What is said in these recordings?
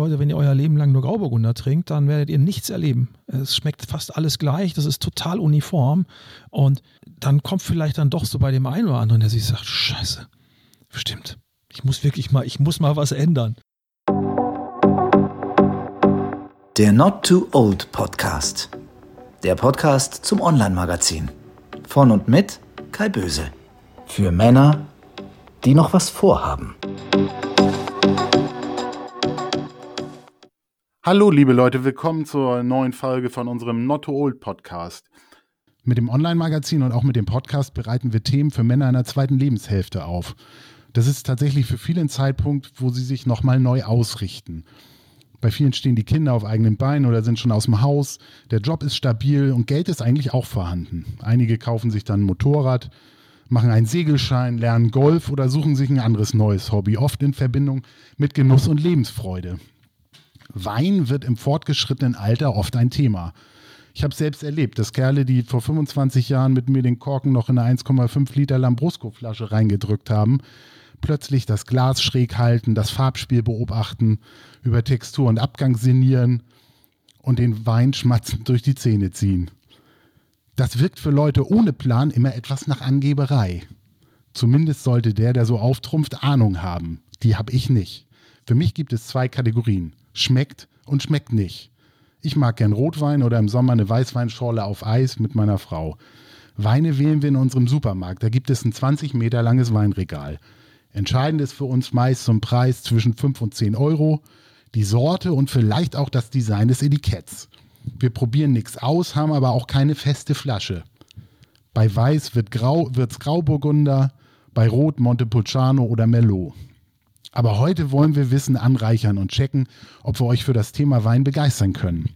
Leute, wenn ihr euer Leben lang nur Grauburgunder trinkt, dann werdet ihr nichts erleben. Es schmeckt fast alles gleich, das ist total uniform. Und dann kommt vielleicht dann doch so bei dem einen oder anderen, der sich sagt, scheiße, stimmt, ich muss wirklich mal, ich muss mal was ändern. Der Not Too Old Podcast. Der Podcast zum Online-Magazin. Von und mit Kai Böse. Für Männer, die noch was vorhaben. Hallo, liebe Leute, willkommen zur neuen Folge von unserem Not Too Old Podcast. Mit dem Online-Magazin und auch mit dem Podcast bereiten wir Themen für Männer in der zweiten Lebenshälfte auf. Das ist tatsächlich für viele ein Zeitpunkt, wo sie sich nochmal neu ausrichten. Bei vielen stehen die Kinder auf eigenen Beinen oder sind schon aus dem Haus. Der Job ist stabil und Geld ist eigentlich auch vorhanden. Einige kaufen sich dann ein Motorrad, machen einen Segelschein, lernen Golf oder suchen sich ein anderes neues Hobby, oft in Verbindung mit Genuss und Lebensfreude. Wein wird im fortgeschrittenen Alter oft ein Thema. Ich habe selbst erlebt, dass Kerle, die vor 25 Jahren mit mir den Korken noch in eine 1,5 Liter Lambrusco-Flasche reingedrückt haben, plötzlich das Glas schräg halten, das Farbspiel beobachten, über Textur und Abgang sinnieren und den Wein schmatzend durch die Zähne ziehen. Das wirkt für Leute ohne Plan immer etwas nach Angeberei. Zumindest sollte der, der so auftrumpft, Ahnung haben. Die habe ich nicht. Für mich gibt es zwei Kategorien. Schmeckt und schmeckt nicht. Ich mag gern Rotwein oder im Sommer eine Weißweinschorle auf Eis mit meiner Frau. Weine wählen wir in unserem Supermarkt. Da gibt es ein 20 Meter langes Weinregal. Entscheidend ist für uns meist ein Preis zwischen 5 und 10 Euro, die Sorte und vielleicht auch das Design des Etiketts. Wir probieren nichts aus, haben aber auch keine feste Flasche. Bei Weiß wird Grau, Grauburgunder, bei Rot Montepulciano oder Merlot. Aber heute wollen wir Wissen anreichern und checken, ob wir euch für das Thema Wein begeistern können.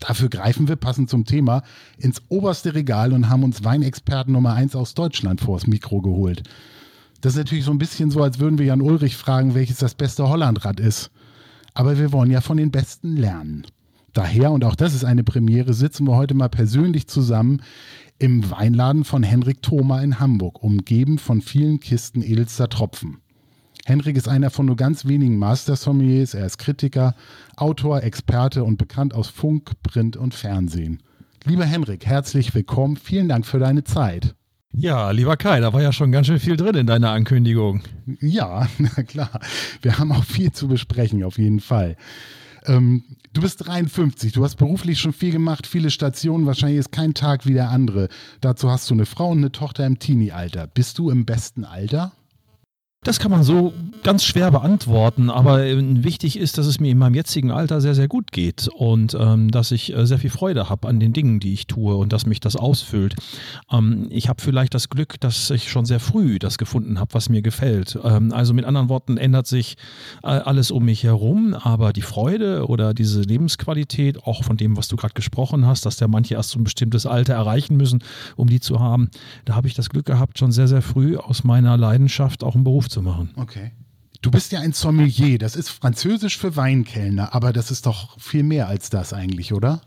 Dafür greifen wir passend zum Thema ins oberste Regal und haben uns Weinexperten Nummer 1 aus Deutschland vors Mikro geholt. Das ist natürlich so ein bisschen so, als würden wir Jan Ulrich fragen, welches das beste Hollandrad ist. Aber wir wollen ja von den Besten lernen. Daher, und auch das ist eine Premiere, sitzen wir heute mal persönlich zusammen im Weinladen von Henrik Thoma in Hamburg, umgeben von vielen Kisten edelster Tropfen. Henrik ist einer von nur ganz wenigen Master-Sommeliers. Er ist Kritiker, Autor, Experte und bekannt aus Funk, Print und Fernsehen. Lieber Henrik, herzlich willkommen. Vielen Dank für deine Zeit. Ja, lieber Kai, da war ja schon ganz schön viel drin in deiner Ankündigung. Ja, na klar. Wir haben auch viel zu besprechen, auf jeden Fall. Ähm, du bist 53, du hast beruflich schon viel gemacht, viele Stationen, wahrscheinlich ist kein Tag wie der andere. Dazu hast du eine Frau und eine Tochter im Teenie-Alter. Bist du im besten Alter? Das kann man so ganz schwer beantworten, aber äh, wichtig ist, dass es mir in meinem jetzigen Alter sehr, sehr gut geht und ähm, dass ich äh, sehr viel Freude habe an den Dingen, die ich tue und dass mich das ausfüllt. Ähm, ich habe vielleicht das Glück, dass ich schon sehr früh das gefunden habe, was mir gefällt. Ähm, also mit anderen Worten ändert sich äh, alles um mich herum, aber die Freude oder diese Lebensqualität, auch von dem, was du gerade gesprochen hast, dass der manche erst so ein bestimmtes Alter erreichen müssen, um die zu haben, da habe ich das Glück gehabt, schon sehr, sehr früh aus meiner Leidenschaft auch einen Beruf zu machen. Okay. Du bist ja ein Sommelier, das ist französisch für Weinkellner, aber das ist doch viel mehr als das eigentlich, oder?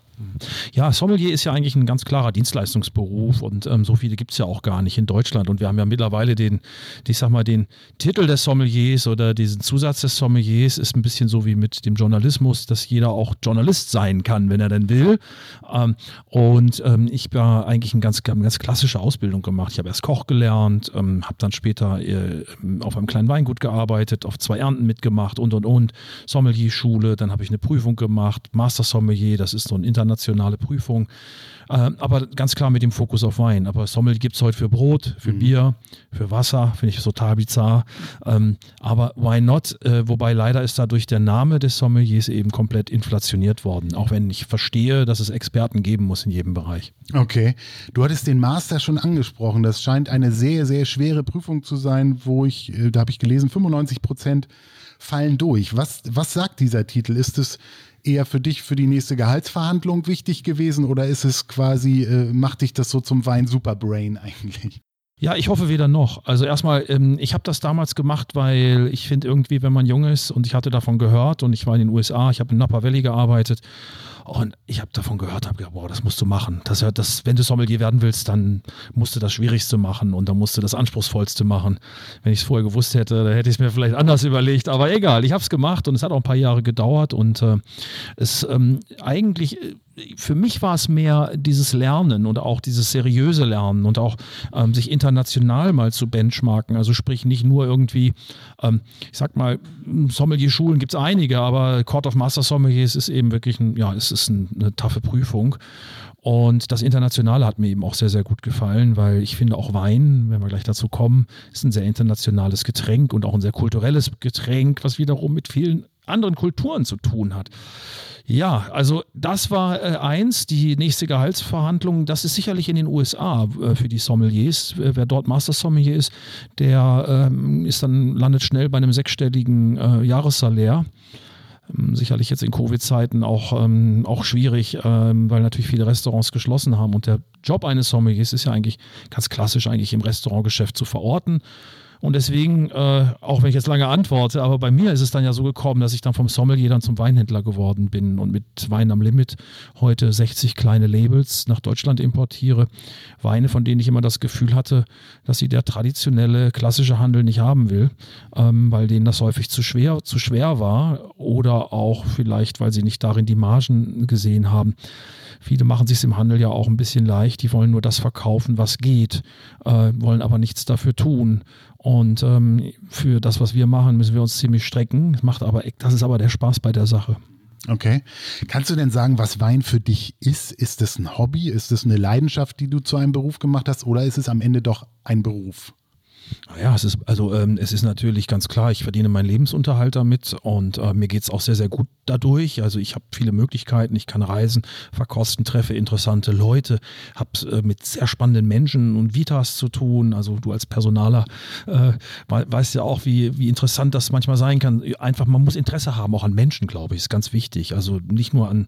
Ja, Sommelier ist ja eigentlich ein ganz klarer Dienstleistungsberuf und ähm, so viele gibt es ja auch gar nicht in Deutschland. Und wir haben ja mittlerweile den, ich sag mal, den Titel des Sommeliers oder diesen Zusatz des Sommeliers ist ein bisschen so wie mit dem Journalismus, dass jeder auch Journalist sein kann, wenn er denn will. Ähm, und ähm, ich habe eigentlich eine ganz, ganz klassische Ausbildung gemacht. Ich habe erst Koch gelernt, ähm, habe dann später äh, auf einem kleinen Weingut gearbeitet, auf zwei Ernten mitgemacht und und und. Sommelier-Schule, dann habe ich eine Prüfung gemacht, Master Sommelier, das ist so ein Inter internationale Prüfung. Äh, aber ganz klar mit dem Fokus auf Wein. Aber Sommel gibt es heute für Brot, für mhm. Bier, für Wasser, finde ich total bizarr. Ähm, aber why not? Äh, wobei leider ist dadurch der Name des Sommeliers eben komplett inflationiert worden. Auch wenn ich verstehe, dass es Experten geben muss in jedem Bereich. Okay. Du hattest den Master schon angesprochen. Das scheint eine sehr, sehr schwere Prüfung zu sein, wo ich, äh, da habe ich gelesen, 95 Prozent fallen durch. Was, was sagt dieser Titel? Ist es eher für dich für die nächste Gehaltsverhandlung wichtig gewesen oder ist es quasi, äh, macht dich das so zum Wein Superbrain eigentlich? Ja, ich hoffe weder noch. Also erstmal, ähm, ich habe das damals gemacht, weil ich finde irgendwie, wenn man jung ist und ich hatte davon gehört und ich war in den USA, ich habe in Napa Valley gearbeitet und ich habe davon gehört, habe gedacht, boah, das musst du machen. Das, das, wenn du Sommelier werden willst, dann musst du das Schwierigste machen und dann musst du das Anspruchsvollste machen. Wenn ich es vorher gewusst hätte, dann hätte ich es mir vielleicht anders überlegt. Aber egal, ich habe es gemacht und es hat auch ein paar Jahre gedauert und äh, es ähm, eigentlich äh, für mich war es mehr dieses Lernen und auch dieses seriöse Lernen und auch ähm, sich international mal zu benchmarken. Also sprich nicht nur irgendwie, ähm, ich sag mal, Sommelier-Schulen gibt es einige, aber Court of Master Sommeliers ist eben wirklich ein, ja, es ist ein, eine taffe Prüfung. Und das Internationale hat mir eben auch sehr, sehr gut gefallen, weil ich finde auch Wein, wenn wir gleich dazu kommen, ist ein sehr internationales Getränk und auch ein sehr kulturelles Getränk, was wiederum mit vielen anderen Kulturen zu tun hat. Ja, also das war äh, eins, die nächste Gehaltsverhandlung. Das ist sicherlich in den USA äh, für die Sommeliers. Wer dort Master Sommelier ist, der ähm, ist dann landet schnell bei einem sechsstelligen äh, Jahressalär. Ähm, sicherlich jetzt in Covid-Zeiten auch, ähm, auch schwierig, ähm, weil natürlich viele Restaurants geschlossen haben. Und der Job eines Sommeliers ist ja eigentlich ganz klassisch, eigentlich im Restaurantgeschäft zu verorten und deswegen, äh, auch wenn ich jetzt lange antworte, aber bei mir ist es dann ja so gekommen, dass ich dann vom Sommelier dann zum Weinhändler geworden bin und mit Wein am Limit heute 60 kleine Labels nach Deutschland importiere. Weine, von denen ich immer das Gefühl hatte, dass sie der traditionelle klassische Handel nicht haben will, ähm, weil denen das häufig zu schwer, zu schwer war oder auch vielleicht, weil sie nicht darin die Margen gesehen haben. Viele machen sich im Handel ja auch ein bisschen leicht. Die wollen nur das verkaufen, was geht, äh, wollen aber nichts dafür tun. Und ähm, für das, was wir machen, müssen wir uns ziemlich strecken. Das macht aber, das ist aber der Spaß bei der Sache. Okay. Kannst du denn sagen, was Wein für dich ist? Ist es ein Hobby? Ist es eine Leidenschaft, die du zu einem Beruf gemacht hast? Oder ist es am Ende doch ein Beruf? Ja, es ist, also ähm, es ist natürlich ganz klar, ich verdiene meinen Lebensunterhalt damit und äh, mir geht es auch sehr, sehr gut dadurch. Also ich habe viele Möglichkeiten, ich kann reisen, verkosten, treffe interessante Leute, habe äh, mit sehr spannenden Menschen und Vitas zu tun. Also du als Personaler äh, weißt ja auch, wie, wie interessant das manchmal sein kann. Einfach, man muss Interesse haben, auch an Menschen, glaube ich, ist ganz wichtig. Also nicht nur an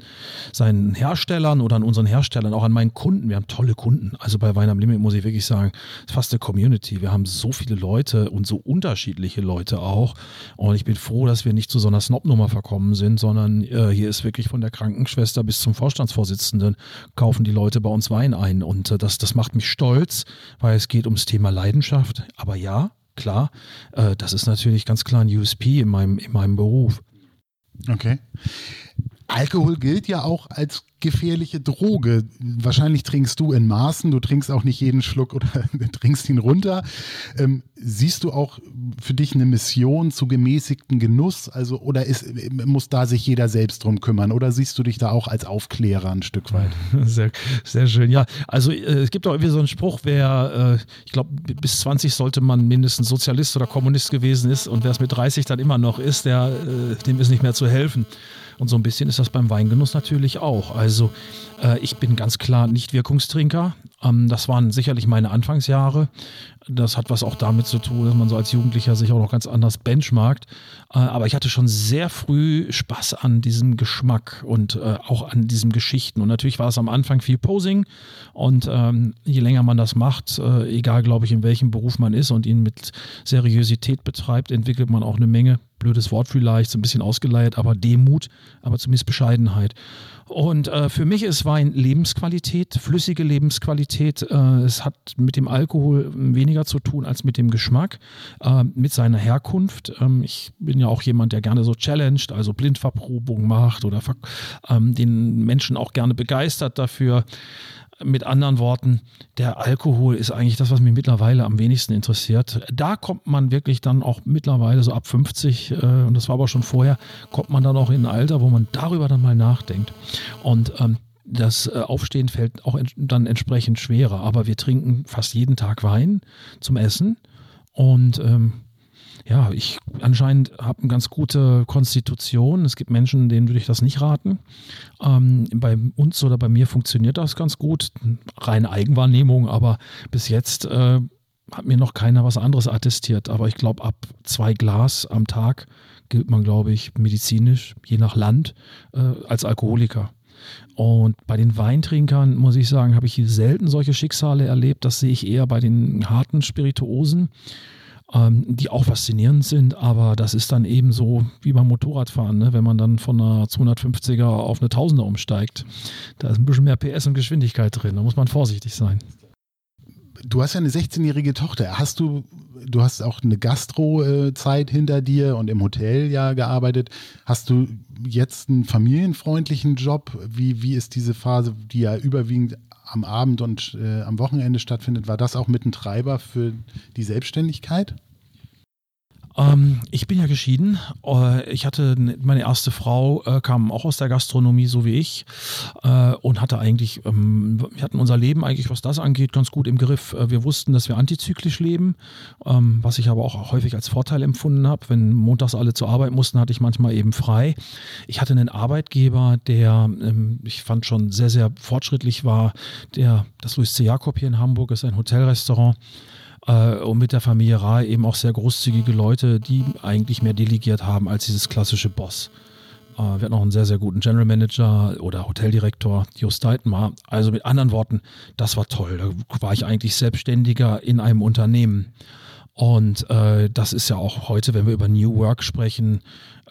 seinen Herstellern oder an unseren Herstellern, auch an meinen Kunden. Wir haben tolle Kunden. Also bei Wein am Limit muss ich wirklich sagen, es ist fast eine Community. Wir haben so viele Leute und so unterschiedliche Leute auch. Und ich bin froh, dass wir nicht zu so einer Snob-Nummer verkommen sind, sondern äh, hier ist wirklich von der Krankenschwester bis zum Vorstandsvorsitzenden kaufen die Leute bei uns Wein ein. Und äh, das, das macht mich stolz, weil es geht ums Thema Leidenschaft. Aber ja, klar, äh, das ist natürlich ganz klar ein USP in meinem, in meinem Beruf. Okay. Alkohol gilt ja auch als gefährliche Droge. Wahrscheinlich trinkst du in Maßen, du trinkst auch nicht jeden Schluck oder trinkst ihn runter. Ähm, siehst du auch für dich eine Mission zu gemäßigten Genuss? Also, oder ist, muss da sich jeder selbst drum kümmern? Oder siehst du dich da auch als Aufklärer ein Stück weit? Sehr, sehr schön. Ja, also äh, es gibt auch irgendwie so einen Spruch, wer, äh, ich glaube, bis 20 sollte man mindestens Sozialist oder Kommunist gewesen ist und wer es mit 30 dann immer noch ist, der, äh, dem ist nicht mehr zu helfen. Und so ein bisschen ist das beim Weingenuss natürlich auch. Also äh, ich bin ganz klar nicht Wirkungstrinker. Ähm, das waren sicherlich meine Anfangsjahre. Das hat was auch damit zu tun, dass man so als Jugendlicher sich auch noch ganz anders benchmarkt. Äh, aber ich hatte schon sehr früh Spaß an diesem Geschmack und äh, auch an diesen Geschichten. Und natürlich war es am Anfang viel Posing. Und ähm, je länger man das macht, äh, egal glaube ich, in welchem Beruf man ist und ihn mit Seriosität betreibt, entwickelt man auch eine Menge blödes Wort vielleicht, so ein bisschen ausgeleiert, aber Demut, aber zumindest Bescheidenheit. Und äh, für mich ist Wein Lebensqualität, flüssige Lebensqualität. Äh, es hat mit dem Alkohol weniger zu tun als mit dem Geschmack, äh, mit seiner Herkunft. Ähm, ich bin ja auch jemand, der gerne so challenged, also Blindverprobung macht oder ähm, den Menschen auch gerne begeistert dafür. Mit anderen Worten, der Alkohol ist eigentlich das, was mich mittlerweile am wenigsten interessiert. Da kommt man wirklich dann auch mittlerweile so ab 50, äh, und das war aber schon vorher, kommt man dann auch in ein Alter, wo man darüber dann mal nachdenkt. Und ähm, das äh, Aufstehen fällt auch dann entsprechend schwerer. Aber wir trinken fast jeden Tag Wein zum Essen. Und ähm, ja, ich anscheinend habe eine ganz gute Konstitution. Es gibt Menschen, denen würde ich das nicht raten. Ähm, bei uns oder bei mir funktioniert das ganz gut. Reine Eigenwahrnehmung, aber bis jetzt äh, hat mir noch keiner was anderes attestiert. Aber ich glaube, ab zwei Glas am Tag gilt man, glaube ich, medizinisch, je nach Land, äh, als Alkoholiker. Und bei den Weintrinkern, muss ich sagen, habe ich selten solche Schicksale erlebt. Das sehe ich eher bei den harten Spirituosen, ähm, die auch faszinierend sind. Aber das ist dann eben so wie beim Motorradfahren, ne? wenn man dann von einer 250er auf eine 1000er umsteigt. Da ist ein bisschen mehr PS und Geschwindigkeit drin. Da muss man vorsichtig sein. Du hast ja eine 16-jährige Tochter. Hast du, du hast auch eine Gastro-Zeit hinter dir und im Hotel ja gearbeitet. Hast du jetzt einen familienfreundlichen Job? Wie, wie ist diese Phase, die ja überwiegend am Abend und äh, am Wochenende stattfindet? War das auch mit ein Treiber für die Selbstständigkeit? Ähm, ich bin ja geschieden. Äh, ich hatte meine erste Frau, äh, kam auch aus der Gastronomie, so wie ich, äh, und hatte eigentlich, ähm, wir hatten unser Leben eigentlich, was das angeht, ganz gut im Griff. Äh, wir wussten, dass wir antizyklisch leben, ähm, was ich aber auch häufig als Vorteil empfunden habe. Wenn montags alle zur Arbeit mussten, hatte ich manchmal eben frei. Ich hatte einen Arbeitgeber, der, ähm, ich fand schon sehr, sehr fortschrittlich war, der, das Louis C. Jakob hier in Hamburg ist ein Hotelrestaurant und mit der Familie Ra eben auch sehr großzügige Leute, die eigentlich mehr delegiert haben als dieses klassische Boss. Äh, wir hatten auch einen sehr, sehr guten General Manager oder Hoteldirektor, Just Deitenmar. Also mit anderen Worten, das war toll. Da war ich eigentlich Selbstständiger in einem Unternehmen. Und äh, das ist ja auch heute, wenn wir über New Work sprechen,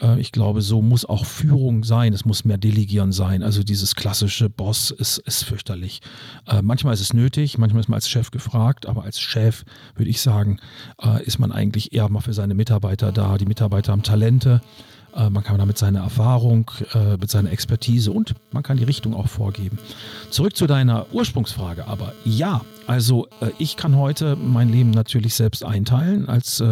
äh, ich glaube, so muss auch Führung sein. Es muss mehr Delegieren sein. Also dieses klassische Boss ist, ist fürchterlich. Äh, manchmal ist es nötig, manchmal ist man als Chef gefragt, aber als Chef würde ich sagen, äh, ist man eigentlich eher mal für seine Mitarbeiter da. Die Mitarbeiter haben Talente. Äh, man kann damit seine Erfahrung, äh, mit seiner Expertise und man kann die Richtung auch vorgeben. Zurück zu deiner Ursprungsfrage, aber ja, also äh, ich kann heute mein Leben natürlich selbst einteilen. Als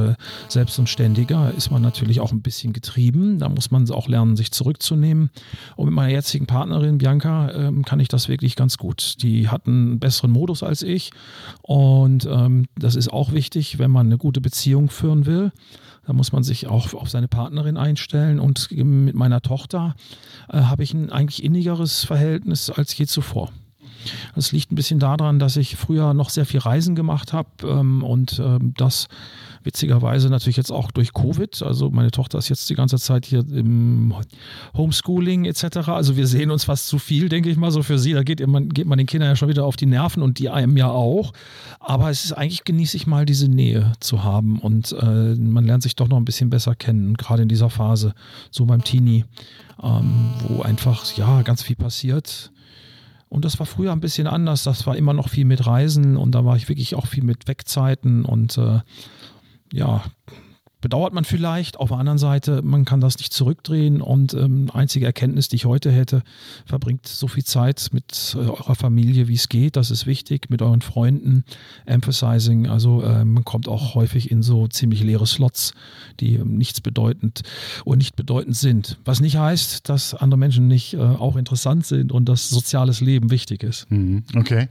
Selbst und Ständiger ist man natürlich auch ein bisschen getrieben. Da muss man auch lernen, sich zurückzunehmen. Und mit meiner jetzigen Partnerin Bianca ähm, kann ich das wirklich ganz gut. Die hat einen besseren Modus als ich und ähm, das ist auch wichtig, wenn man eine gute Beziehung führen will. Da muss man sich auch auf seine Partnerin einstellen. Und mit meiner Tochter äh, habe ich ein eigentlich innigeres Verhältnis als je zuvor. Das liegt ein bisschen daran, dass ich früher noch sehr viel Reisen gemacht habe ähm, und ähm, das witzigerweise natürlich jetzt auch durch Covid. Also meine Tochter ist jetzt die ganze Zeit hier im Homeschooling etc. Also wir sehen uns fast zu viel, denke ich mal, so für sie. Da geht man, geht man den Kindern ja schon wieder auf die Nerven und die einem ja auch. Aber es ist eigentlich genieße ich mal diese Nähe zu haben und äh, man lernt sich doch noch ein bisschen besser kennen, gerade in dieser Phase, so beim Teenie, ähm, wo einfach ja ganz viel passiert. Und das war früher ein bisschen anders. Das war immer noch viel mit Reisen und da war ich wirklich auch viel mit Wegzeiten und äh, ja, bedauert man vielleicht. Auf der anderen Seite, man kann das nicht zurückdrehen und ähm, einzige Erkenntnis, die ich heute hätte, verbringt so viel Zeit mit äh, eurer Familie, wie es geht. Das ist wichtig, mit euren Freunden. Emphasizing, also äh, man kommt auch häufig in so ziemlich leere Slots, die ähm, nichts bedeutend oder nicht bedeutend sind. Was nicht heißt, dass andere Menschen nicht äh, auch interessant sind und dass soziales Leben wichtig ist. Mhm, okay.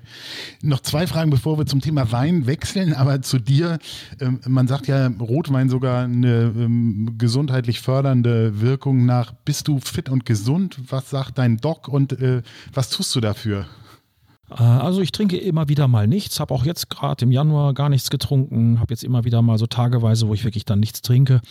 Noch zwei Fragen, bevor wir zum Thema Wein wechseln, aber zu dir. Ähm, man sagt ja Rotwein sogar eine ähm, gesundheitlich fördernde Wirkung nach. Bist du fit und gesund? Was sagt dein Doc und äh, was tust du dafür? Äh, also ich trinke immer wieder mal nichts, habe auch jetzt gerade im Januar gar nichts getrunken, habe jetzt immer wieder mal so tageweise, wo ich wirklich dann nichts trinke.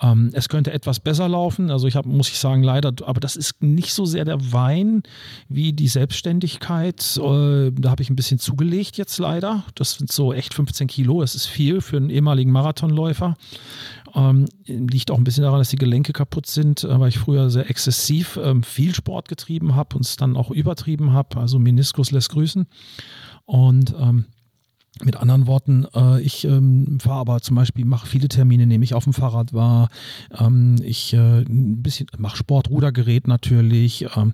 Ähm, es könnte etwas besser laufen, also ich habe, muss ich sagen, leider, aber das ist nicht so sehr der Wein wie die Selbstständigkeit. Äh, da habe ich ein bisschen zugelegt jetzt leider. Das sind so echt 15 Kilo, das ist viel für einen ehemaligen Marathonläufer. Ähm, liegt auch ein bisschen daran, dass die Gelenke kaputt sind, äh, weil ich früher sehr exzessiv ähm, viel Sport getrieben habe und es dann auch übertrieben habe. Also Meniskus lässt grüßen. Und ähm, mit anderen Worten, äh, ich ähm, fahre aber zum Beispiel, mache viele Termine, nehme ich auf dem Fahrrad wahr. Ähm, ich äh, ein bisschen mache Sport, Rudergerät natürlich. Ähm,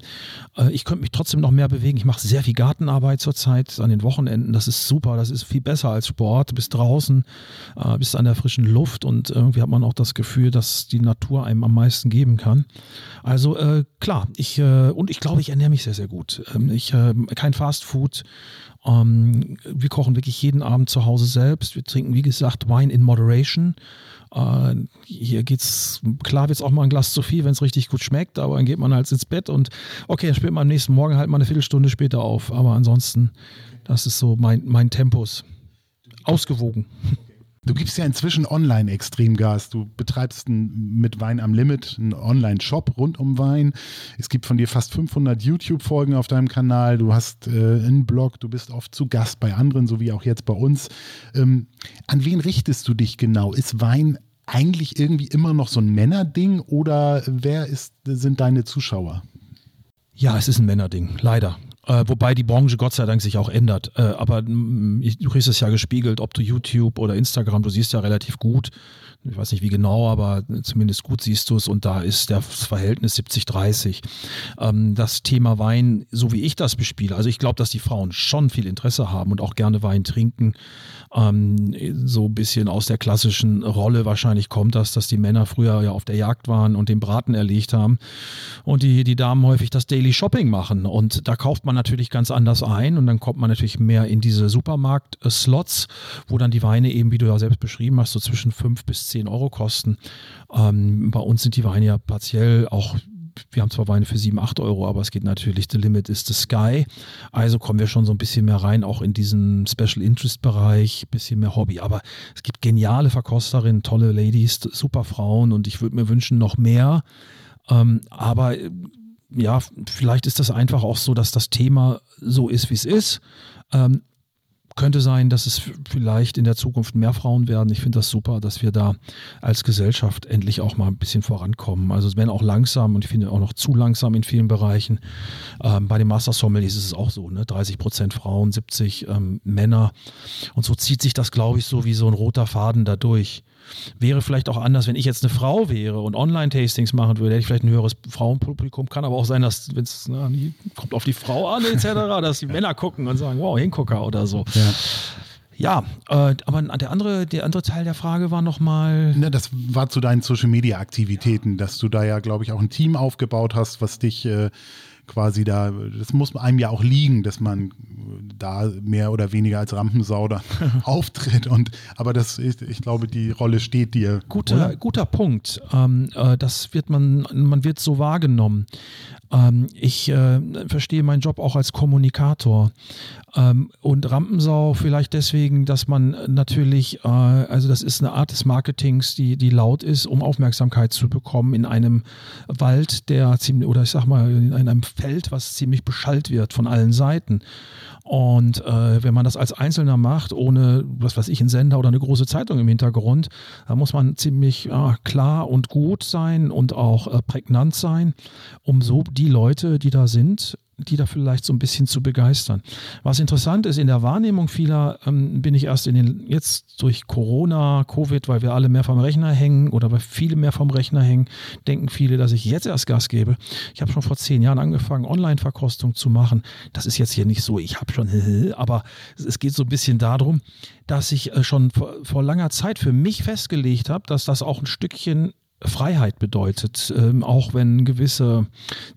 äh, ich könnte mich trotzdem noch mehr bewegen. Ich mache sehr viel Gartenarbeit zurzeit an den Wochenenden. Das ist super, das ist viel besser als Sport. Du bist draußen, äh, bist an der frischen Luft und irgendwie hat man auch das Gefühl, dass die Natur einem am meisten geben kann. Also äh, klar, ich äh, und ich glaube, ich ernähre mich sehr, sehr gut. Ähm, ich äh, kein Fast Food ähm, wir kochen wirklich jeden Abend zu Hause selbst. Wir trinken, wie gesagt, Wine in Moderation. Äh, hier geht's, klar wird es auch mal ein Glas zu viel, wenn es richtig gut schmeckt, aber dann geht man halt ins Bett und okay, dann spielt man am nächsten Morgen halt mal eine Viertelstunde später auf. Aber ansonsten, das ist so mein, mein Tempus. Ausgewogen. Du gibst ja inzwischen online extrem Gas. Du betreibst ein, mit Wein am Limit einen Online-Shop rund um Wein. Es gibt von dir fast 500 YouTube-Folgen auf deinem Kanal. Du hast äh, einen Blog. Du bist oft zu Gast bei anderen, so wie auch jetzt bei uns. Ähm, an wen richtest du dich genau? Ist Wein eigentlich irgendwie immer noch so ein Männerding oder wer ist, sind deine Zuschauer? Ja, es ist ein Männerding, leider. Äh, wobei die Branche Gott sei Dank sich auch ändert. Äh, aber mh, mm, du kriegst es ja gespiegelt, ob du YouTube oder Instagram, du siehst ja relativ gut, ich weiß nicht wie genau, aber zumindest gut siehst du es und da ist das Verhältnis 70-30. Ähm, das Thema Wein, so wie ich das bespiele, also ich glaube, dass die Frauen schon viel Interesse haben und auch gerne Wein trinken. Ähm, so ein bisschen aus der klassischen Rolle wahrscheinlich kommt das, dass die Männer früher ja auf der Jagd waren und den Braten erlegt haben und die, die Damen häufig das Daily Shopping machen und da kauft man natürlich ganz anders ein und dann kommt man natürlich mehr in diese Supermarkt-Slots, wo dann die Weine eben, wie du ja selbst beschrieben hast, so zwischen fünf bis 10 Euro kosten. Ähm, bei uns sind die Weine ja partiell auch wir haben zwar Weine für 7, 8 Euro, aber es geht natürlich, the limit is the sky. Also kommen wir schon so ein bisschen mehr rein, auch in diesen Special Interest Bereich, bisschen mehr Hobby. Aber es gibt geniale Verkosterinnen, tolle Ladies, super Frauen und ich würde mir wünschen, noch mehr. Ähm, aber ja, vielleicht ist das einfach auch so, dass das Thema so ist, wie es ist. Ähm, könnte sein, dass es vielleicht in der Zukunft mehr Frauen werden. Ich finde das super, dass wir da als Gesellschaft endlich auch mal ein bisschen vorankommen. Also es werden auch langsam und ich finde auch noch zu langsam in vielen Bereichen. Ähm, bei den Master Sommeliers ist es auch so, ne? 30 Prozent Frauen, 70 ähm, Männer. Und so zieht sich das, glaube ich, so wie so ein roter Faden dadurch. Wäre vielleicht auch anders, wenn ich jetzt eine Frau wäre und Online-Tastings machen würde, hätte ich vielleicht ein höheres Frauenpublikum. Kann aber auch sein, dass, wenn es kommt auf die Frau an, etc., dass die Männer gucken und sagen, wow, Hingucker oder so. Ja. Ja, äh, aber der andere, der andere Teil der Frage war nochmal. Ne, das war zu deinen Social Media Aktivitäten, dass du da ja, glaube ich, auch ein Team aufgebaut hast, was dich äh, quasi da, das muss einem ja auch liegen, dass man da mehr oder weniger als Rampensau dann auftritt. Und aber das ist, ich glaube, die Rolle steht dir. Guter, guter Punkt. Ähm, äh, das wird man, man wird so wahrgenommen. Ähm, ich äh, verstehe meinen Job auch als Kommunikator. Ähm, und Rampensau vielleicht deswegen, dass man natürlich, äh, also das ist eine Art des Marketings, die, die laut ist, um Aufmerksamkeit zu bekommen in einem Wald, der ziemlich, oder ich sag mal, in einem Feld, was ziemlich beschallt wird von allen Seiten. Und äh, wenn man das als Einzelner macht, ohne, was weiß ich, einen Sender oder eine große Zeitung im Hintergrund, da muss man ziemlich äh, klar und gut sein und auch äh, prägnant sein, um so die Leute, die da sind, die da vielleicht so ein bisschen zu begeistern. Was interessant ist, in der Wahrnehmung vieler ähm, bin ich erst in den, jetzt durch Corona, Covid, weil wir alle mehr vom Rechner hängen oder weil viele mehr vom Rechner hängen, denken viele, dass ich jetzt erst Gas gebe. Ich habe schon vor zehn Jahren angefangen, Online-Verkostung zu machen. Das ist jetzt hier nicht so, ich habe schon, aber es geht so ein bisschen darum, dass ich äh, schon vor, vor langer Zeit für mich festgelegt habe, dass das auch ein Stückchen Freiheit bedeutet. Ähm, auch wenn gewisse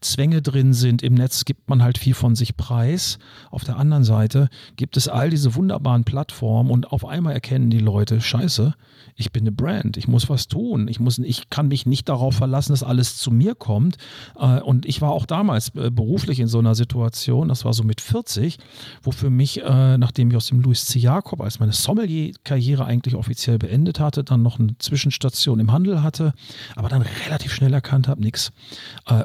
Zwänge drin sind im Netz, gibt man halt viel von sich preis. Auf der anderen Seite gibt es all diese wunderbaren Plattformen und auf einmal erkennen die Leute, scheiße, ich bin eine Brand, ich muss was tun, ich, muss, ich kann mich nicht darauf verlassen, dass alles zu mir kommt. Äh, und ich war auch damals äh, beruflich in so einer Situation, das war so mit 40, wo für mich, äh, nachdem ich aus dem Louis C. Jakob als meine Sommelier-Karriere eigentlich offiziell beendet hatte, dann noch eine Zwischenstation im Handel hatte, aber dann relativ schnell erkannt habe, nix.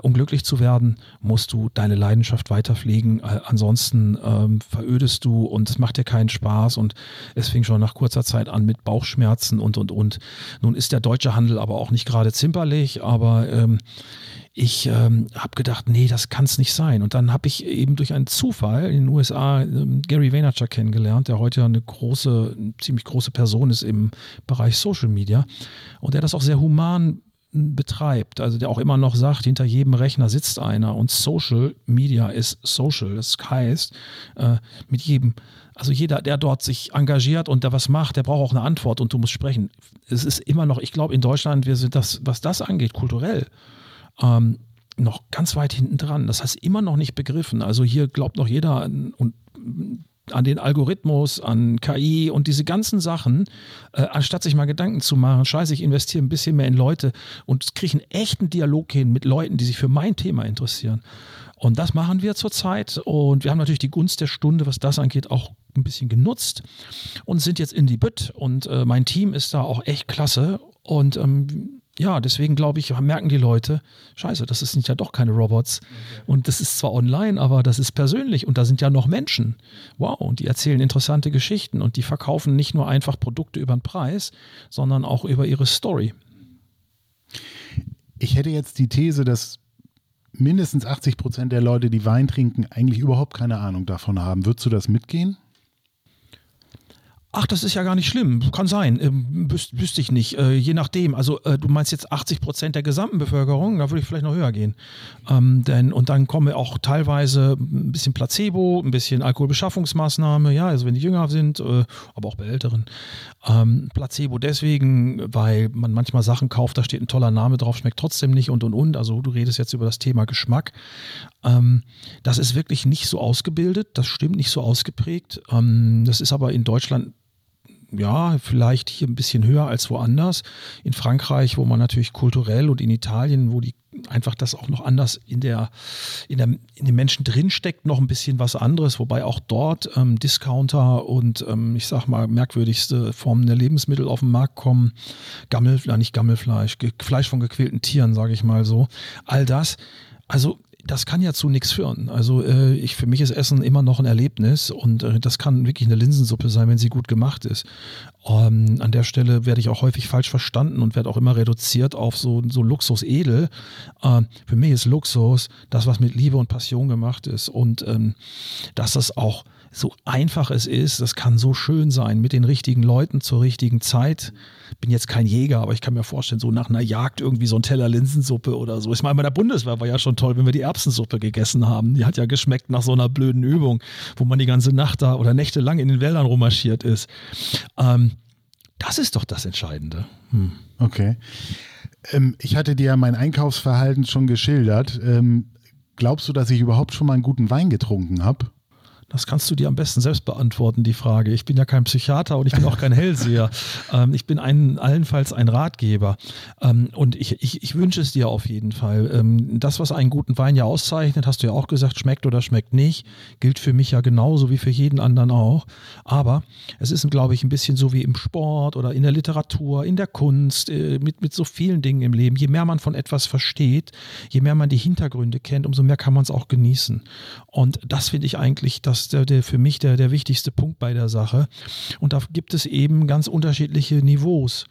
um glücklich zu werden, musst du deine Leidenschaft weiterpflegen, ansonsten ähm, verödest du und es macht dir keinen Spaß und es fing schon nach kurzer Zeit an mit Bauchschmerzen und und, und. Nun ist der deutsche Handel aber auch nicht gerade zimperlich, aber ähm, ich ähm, habe gedacht, nee, das kann es nicht sein. Und dann habe ich eben durch einen Zufall in den USA ähm, Gary Vaynerchuk kennengelernt, der heute eine große, ziemlich große Person ist im Bereich Social Media und der das auch sehr human betreibt, also der auch immer noch sagt, hinter jedem Rechner sitzt einer und Social Media ist Social. Das heißt, äh, mit jedem also jeder, der dort sich engagiert und der was macht, der braucht auch eine Antwort und du musst sprechen. Es ist immer noch, ich glaube, in Deutschland, wir sind das, was das angeht, kulturell, ähm, noch ganz weit hinten dran. Das heißt, immer noch nicht begriffen. Also hier glaubt noch jeder und an den Algorithmus, an KI und diese ganzen Sachen, äh, anstatt sich mal Gedanken zu machen, scheiße, ich investiere ein bisschen mehr in Leute und kriege einen echten Dialog hin mit Leuten, die sich für mein Thema interessieren. Und das machen wir zurzeit. Und wir haben natürlich die Gunst der Stunde, was das angeht, auch ein bisschen genutzt und sind jetzt in die Bütt. Und äh, mein Team ist da auch echt klasse. Und ähm, ja, deswegen glaube ich, merken die Leute, scheiße, das sind ja doch keine Robots. Und das ist zwar online, aber das ist persönlich und da sind ja noch Menschen. Wow, und die erzählen interessante Geschichten und die verkaufen nicht nur einfach Produkte über den Preis, sondern auch über ihre Story. Ich hätte jetzt die These, dass mindestens 80 Prozent der Leute, die Wein trinken, eigentlich überhaupt keine Ahnung davon haben. Würdest du das mitgehen? Ach, das ist ja gar nicht schlimm. Kann sein. Ähm, wüs wüsste ich nicht. Äh, je nachdem. Also, äh, du meinst jetzt 80 Prozent der gesamten Bevölkerung? Da würde ich vielleicht noch höher gehen. Ähm, denn, und dann kommen auch teilweise ein bisschen Placebo, ein bisschen Alkoholbeschaffungsmaßnahme. Ja, also wenn die jünger sind, äh, aber auch bei Älteren. Ähm, Placebo deswegen, weil man manchmal Sachen kauft, da steht ein toller Name drauf, schmeckt trotzdem nicht und und und. Also, du redest jetzt über das Thema Geschmack. Ähm, das ist wirklich nicht so ausgebildet. Das stimmt nicht so ausgeprägt. Ähm, das ist aber in Deutschland ja, vielleicht hier ein bisschen höher als woanders. In Frankreich, wo man natürlich kulturell und in Italien, wo die einfach das auch noch anders in der, in der, in den Menschen drinsteckt, noch ein bisschen was anderes, wobei auch dort ähm, Discounter und ähm, ich sag mal merkwürdigste Formen der Lebensmittel auf den Markt kommen. Gammel, nicht Gammelfleisch, Fleisch von gequälten Tieren, sage ich mal so. All das. Also das kann ja zu nichts führen. Also äh, ich, für mich ist Essen immer noch ein Erlebnis und äh, das kann wirklich eine Linsensuppe sein, wenn sie gut gemacht ist. Ähm, an der Stelle werde ich auch häufig falsch verstanden und werde auch immer reduziert auf so, so Luxus edel. Ähm, für mich ist Luxus das, was mit Liebe und Passion gemacht ist und ähm, dass das auch so einfach es ist, das kann so schön sein mit den richtigen Leuten zur richtigen Zeit. Bin jetzt kein Jäger, aber ich kann mir vorstellen, so nach einer Jagd irgendwie so ein Teller Linsensuppe oder so. Ich meine, bei der Bundeswehr war ja schon toll, wenn wir die Erbsensuppe gegessen haben. Die hat ja geschmeckt nach so einer blöden Übung, wo man die ganze Nacht da oder nächtelang in den Wäldern rummarschiert ist. Ähm, das ist doch das Entscheidende. Hm. Okay. Ähm, ich hatte dir mein Einkaufsverhalten schon geschildert. Ähm, glaubst du, dass ich überhaupt schon mal einen guten Wein getrunken habe? Das kannst du dir am besten selbst beantworten, die Frage. Ich bin ja kein Psychiater und ich bin auch kein Hellseher. ähm, ich bin ein, allenfalls ein Ratgeber. Ähm, und ich, ich, ich wünsche es dir auf jeden Fall. Ähm, das, was einen guten Wein ja auszeichnet, hast du ja auch gesagt, schmeckt oder schmeckt nicht, gilt für mich ja genauso wie für jeden anderen auch. Aber es ist, glaube ich, ein bisschen so wie im Sport oder in der Literatur, in der Kunst, äh, mit, mit so vielen Dingen im Leben. Je mehr man von etwas versteht, je mehr man die Hintergründe kennt, umso mehr kann man es auch genießen. Und das finde ich eigentlich das der, der für mich der, der wichtigste Punkt bei der Sache. Und da gibt es eben ganz unterschiedliche Niveaus.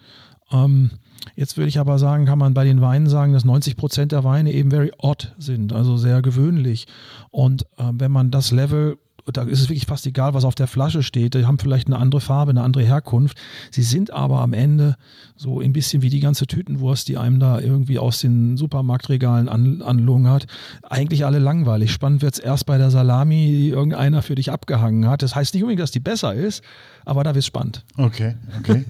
Ähm, Jetzt würde ich aber sagen, kann man bei den Weinen sagen, dass 90 Prozent der Weine eben very odd sind, also sehr gewöhnlich. Und äh, wenn man das Level da ist es wirklich fast egal, was auf der Flasche steht. Die haben vielleicht eine andere Farbe, eine andere Herkunft. Sie sind aber am Ende so ein bisschen wie die ganze Tütenwurst, die einem da irgendwie aus den Supermarktregalen an, anlungert. Eigentlich alle langweilig. Spannend wird es erst bei der Salami, die irgendeiner für dich abgehangen hat. Das heißt nicht unbedingt, dass die besser ist, aber da wird es spannend. Okay, okay.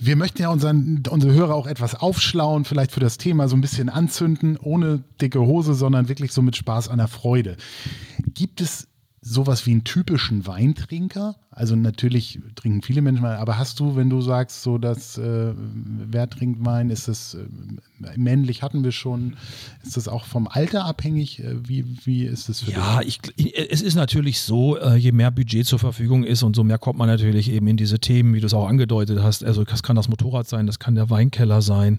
Wir möchten ja unseren, unsere Hörer auch etwas aufschlauen, vielleicht für das Thema so ein bisschen anzünden, ohne dicke Hose, sondern wirklich so mit Spaß an der Freude. Gibt es sowas wie einen typischen Weintrinker? Also natürlich trinken viele Menschen mal, aber hast du, wenn du sagst, so dass äh, wer trinkt Wein, ist das äh, männlich hatten wir schon, ist das auch vom Alter abhängig? Äh, wie, wie ist das für ja, dich? Ja, es ist natürlich so, äh, je mehr Budget zur Verfügung ist und so mehr kommt man natürlich eben in diese Themen, wie du es auch angedeutet hast. Also das kann das Motorrad sein, das kann der Weinkeller sein.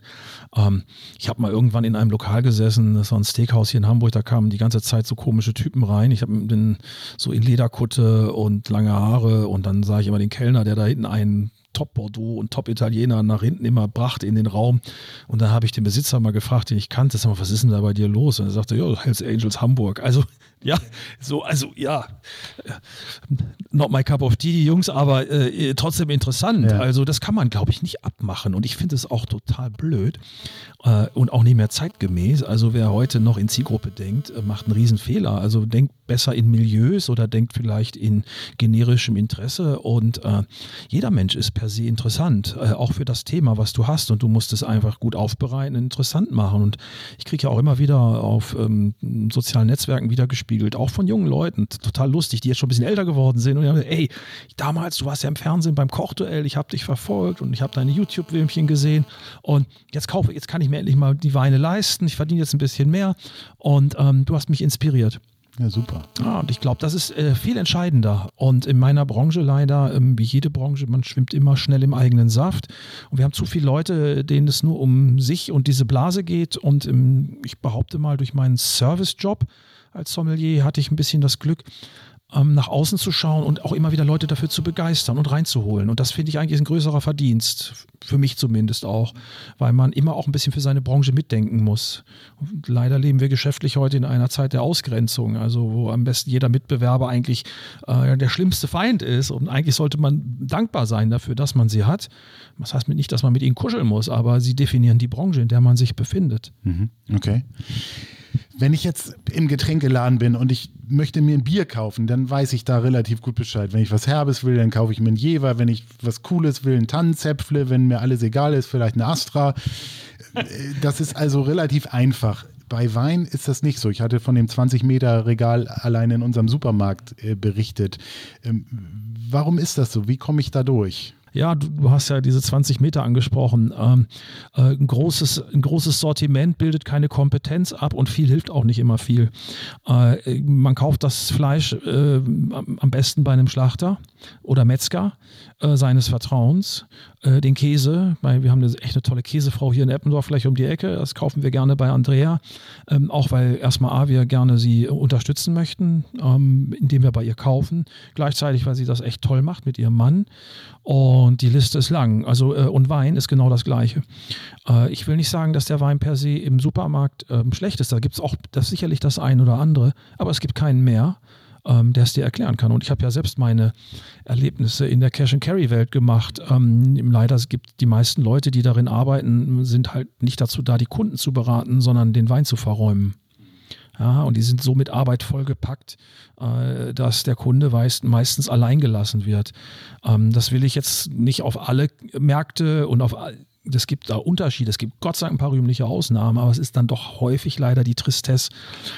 Ähm, ich habe mal irgendwann in einem Lokal gesessen, das war ein Steakhouse hier in Hamburg, da kamen die ganze Zeit so komische Typen rein. Ich habe so in Lederkutte und lange Haare und dann sah ich immer den Kellner, der da hinten einen Top Bordeaux und Top Italiener nach hinten immer brachte in den Raum. Und dann habe ich den Besitzer mal gefragt, den ich kannte, sag mal, was ist denn da bei dir los? Und er sagte, ja, Hells Angels Hamburg. Also, ja, so, also, ja, not my cup of tea, die Jungs, aber äh, trotzdem interessant. Ja. Also, das kann man, glaube ich, nicht abmachen. Und ich finde es auch total blöd äh, und auch nicht mehr zeitgemäß. Also, wer heute noch in Zielgruppe denkt, äh, macht einen Riesenfehler. Also, denkt besser in Milieus oder denkt vielleicht in generischem Interesse. Und äh, jeder Mensch ist persönlich se interessant, äh, auch für das Thema, was du hast. Und du musst es einfach gut aufbereiten, interessant machen. Und ich kriege ja auch immer wieder auf ähm, sozialen Netzwerken wieder gespiegelt, auch von jungen Leuten, total lustig, die jetzt schon ein bisschen älter geworden sind. Und die haben gesagt, ey, damals, du warst ja im Fernsehen beim Kochduell, ich habe dich verfolgt und ich habe deine YouTube-Filmchen gesehen. Und jetzt kaufe, jetzt kann ich mir endlich mal die Weine leisten. Ich verdiene jetzt ein bisschen mehr. Und ähm, du hast mich inspiriert. Ja, super. Ja, und ich glaube, das ist äh, viel entscheidender. Und in meiner Branche leider, ähm, wie jede Branche, man schwimmt immer schnell im eigenen Saft. Und wir haben zu viele Leute, denen es nur um sich und diese Blase geht. Und ähm, ich behaupte mal, durch meinen Servicejob als Sommelier hatte ich ein bisschen das Glück, ähm, nach außen zu schauen und auch immer wieder Leute dafür zu begeistern und reinzuholen. Und das finde ich eigentlich ein größerer Verdienst, für mich zumindest auch, weil man immer auch ein bisschen für seine Branche mitdenken muss. Und leider leben wir geschäftlich heute in einer Zeit der Ausgrenzung, also wo am besten jeder Mitbewerber eigentlich äh, der schlimmste Feind ist. Und eigentlich sollte man dankbar sein dafür, dass man sie hat. Das heißt nicht, dass man mit ihnen kuscheln muss, aber sie definieren die Branche, in der man sich befindet. Mhm. Okay. Wenn ich jetzt im Getränkeladen bin und ich möchte mir ein Bier kaufen, dann weiß ich da relativ gut Bescheid. Wenn ich was Herbes will, dann kaufe ich mir ein Jever. Wenn ich was Cooles will, ein Tannenzäpfle. Wenn mir alles egal ist, vielleicht eine Astra. Das ist also relativ einfach. Bei Wein ist das nicht so. Ich hatte von dem 20 Meter Regal allein in unserem Supermarkt äh, berichtet. Ähm, warum ist das so? Wie komme ich da durch? Ja, du, hast ja diese 20 Meter angesprochen. Ähm, äh, ein, großes, ein großes Sortiment bildet keine Kompetenz ab und viel hilft auch nicht immer viel. Äh, man kauft das Fleisch äh, am besten bei einem Schlachter oder Metzger äh, seines Vertrauens. Äh, den Käse, weil wir haben eine, echt eine tolle Käsefrau hier in Eppendorf gleich um die Ecke. Das kaufen wir gerne bei Andrea. Ähm, auch weil erstmal A, wir gerne sie unterstützen möchten, ähm, indem wir bei ihr kaufen. Gleichzeitig, weil sie das echt toll macht mit ihrem Mann. Und die Liste ist lang. Also, äh, und Wein ist genau das Gleiche. Äh, ich will nicht sagen, dass der Wein per se im Supermarkt ähm, schlecht ist. Da gibt es auch das sicherlich das ein oder andere, aber es gibt keinen mehr ähm, der es dir erklären kann. Und ich habe ja selbst meine Erlebnisse in der Cash-and-Carry-Welt gemacht. Ähm, leider gibt die meisten Leute, die darin arbeiten, sind halt nicht dazu da, die Kunden zu beraten, sondern den Wein zu verräumen. Ja, und die sind so mit Arbeit vollgepackt, äh, dass der Kunde weiß, meistens allein gelassen wird. Ähm, das will ich jetzt nicht auf alle Märkte und auf es gibt da Unterschiede, es gibt Gott sei Dank ein paar rühmliche Ausnahmen, aber es ist dann doch häufig leider die Tristesse.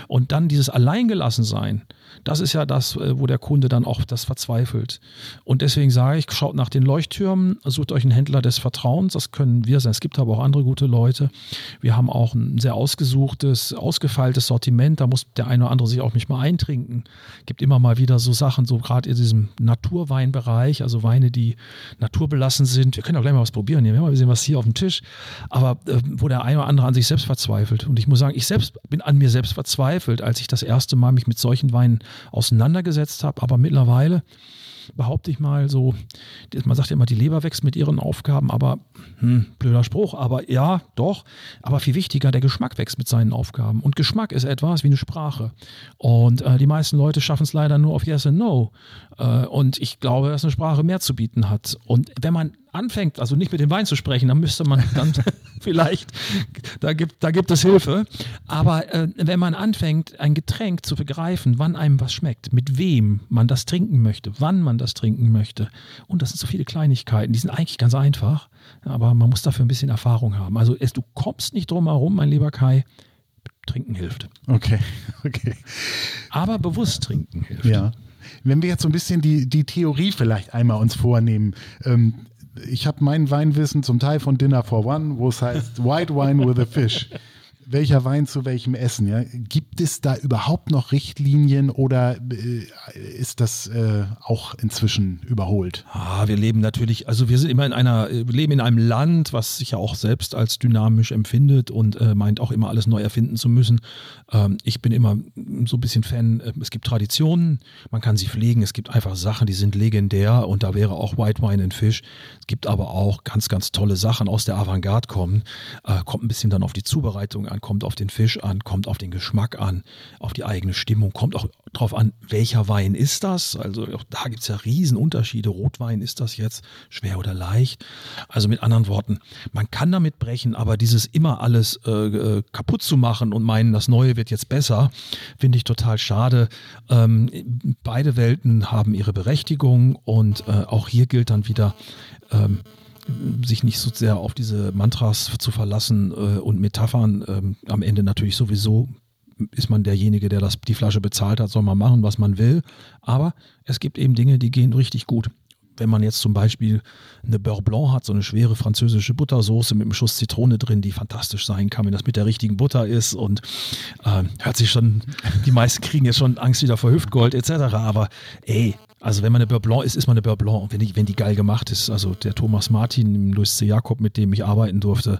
Und dann dieses Alleingelassensein, das ist ja das, äh, wo der Kunde dann auch das verzweifelt. Und deswegen sage ich, schaut nach den Leuchttürmen, sucht euch einen Händler des Vertrauens, das können wir sein. Es gibt aber auch andere gute Leute. Wir haben auch ein sehr ausgesuchtes, ausgefeiltes Sortiment, da muss der eine oder andere sich auch nicht mal eintrinken. Es gibt immer mal wieder so Sachen, so gerade in diesem Naturweinbereich, also Weine, die naturbelassen sind. Wir können auch gleich mal was probieren. Hier, wir haben mal sehen, was hier auf dem Tisch, aber äh, wo der eine oder andere an sich selbst verzweifelt. Und ich muss sagen, ich selbst bin an mir selbst verzweifelt, als ich das erste Mal mich mit solchen Weinen auseinandergesetzt habe. Aber mittlerweile behaupte ich mal so, man sagt ja immer, die Leber wächst mit ihren Aufgaben, aber hm, blöder Spruch, aber ja, doch, aber viel wichtiger, der Geschmack wächst mit seinen Aufgaben. Und Geschmack ist etwas wie eine Sprache. Und äh, die meisten Leute schaffen es leider nur auf Yes and No. Äh, und ich glaube, dass eine Sprache mehr zu bieten hat. Und wenn man anfängt, also nicht mit dem Wein zu sprechen, dann müsste man dann vielleicht, da gibt, da gibt es Hilfe. Aber äh, wenn man anfängt, ein Getränk zu begreifen, wann einem was schmeckt, mit wem man das trinken möchte, wann man das trinken möchte, und das sind so viele Kleinigkeiten, die sind eigentlich ganz einfach, aber man muss dafür ein bisschen Erfahrung haben. Also es, du kommst nicht drum herum, mein lieber Kai, Trinken hilft. Okay, okay. Aber bewusst trinken hilft. Ja. Wenn wir jetzt so ein bisschen die, die Theorie vielleicht einmal uns vornehmen, ähm, ich habe mein Weinwissen zum Teil von Dinner for One, wo es heißt White Wine with a Fish welcher Wein zu welchem Essen. Ja? Gibt es da überhaupt noch Richtlinien oder äh, ist das äh, auch inzwischen überholt? Ah, wir leben natürlich, also wir sind immer in einer, wir leben in einem Land, was sich ja auch selbst als dynamisch empfindet und äh, meint auch immer alles neu erfinden zu müssen. Ähm, ich bin immer so ein bisschen Fan, äh, es gibt Traditionen, man kann sie pflegen, es gibt einfach Sachen, die sind legendär und da wäre auch White Wine and Fish. Es gibt aber auch ganz, ganz tolle Sachen aus der Avantgarde kommen. Äh, kommt ein bisschen dann auf die Zubereitung an kommt auf den Fisch an, kommt auf den Geschmack an, auf die eigene Stimmung, kommt auch darauf an, welcher Wein ist das. Also auch da gibt es ja Riesenunterschiede. Rotwein ist das jetzt schwer oder leicht. Also mit anderen Worten, man kann damit brechen, aber dieses immer alles äh, äh kaputt zu machen und meinen, das Neue wird jetzt besser, finde ich total schade. Ähm, beide Welten haben ihre Berechtigung und äh, auch hier gilt dann wieder, ähm, sich nicht so sehr auf diese Mantras zu verlassen äh, und Metaphern. Ähm, am Ende natürlich sowieso ist man derjenige, der das, die Flasche bezahlt hat, soll man machen, was man will. Aber es gibt eben Dinge, die gehen richtig gut. Wenn man jetzt zum Beispiel eine Beurre Blanc hat, so eine schwere französische Buttersoße mit einem Schuss Zitrone drin, die fantastisch sein kann, wenn das mit der richtigen Butter ist und äh, hört sich schon, die meisten kriegen jetzt schon Angst wieder vor Hüftgold etc. Aber ey, also wenn man eine Beurre Blanc ist, ist man eine Beurre Blanc. Und wenn die, wenn die geil gemacht ist, also der Thomas Martin, Luis C. Jakob, mit dem ich arbeiten durfte,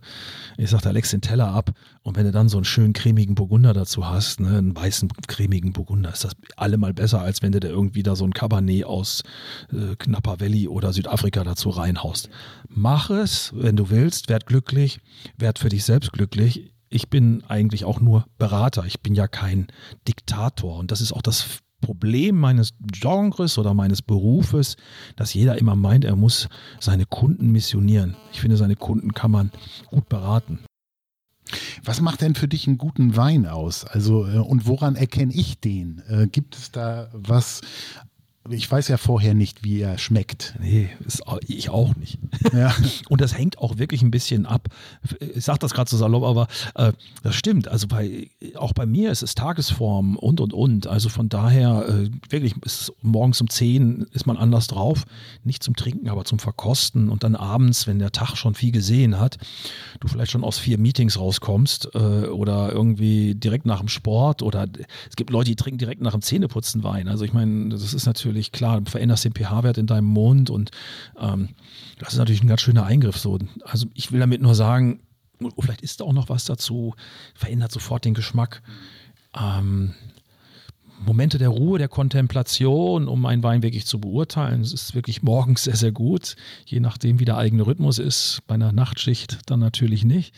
ich sagte, Alex den Teller ab. Und wenn du dann so einen schönen cremigen Burgunder dazu hast, ne, einen weißen cremigen Burgunder, ist das allemal besser, als wenn du da irgendwie da so ein Cabernet aus äh, Knapper Valley oder Südafrika dazu reinhaust. Mach es, wenn du willst, werd glücklich, werd für dich selbst glücklich. Ich bin eigentlich auch nur Berater. Ich bin ja kein Diktator. Und das ist auch das Problem meines Genres oder meines Berufes, dass jeder immer meint, er muss seine Kunden missionieren. Ich finde, seine Kunden kann man gut beraten. Was macht denn für dich einen guten Wein aus? Also, äh, und woran erkenne ich den? Äh, gibt es da was ich weiß ja vorher nicht, wie er schmeckt. Nee, ist, ich auch nicht. Ja. Und das hängt auch wirklich ein bisschen ab. Ich sage das gerade so salopp, aber äh, das stimmt. Also bei, auch bei mir ist es Tagesform und und und. Also von daher, äh, wirklich, ist, morgens um 10 ist man anders drauf. Nicht zum Trinken, aber zum Verkosten. Und dann abends, wenn der Tag schon viel gesehen hat, du vielleicht schon aus vier Meetings rauskommst äh, oder irgendwie direkt nach dem Sport oder es gibt Leute, die trinken direkt nach dem Zähneputzen Wein. Also ich meine, das ist natürlich natürlich klar, du veränderst den pH-Wert in deinem Mund und ähm, das ist natürlich ein ganz schöner Eingriff. So. Also ich will damit nur sagen, oh, vielleicht ist da auch noch was dazu, verändert sofort den Geschmack. Ähm, Momente der Ruhe, der Kontemplation, um einen Wein wirklich zu beurteilen. Es ist wirklich morgens sehr, sehr gut, je nachdem, wie der eigene Rhythmus ist. Bei einer Nachtschicht dann natürlich nicht.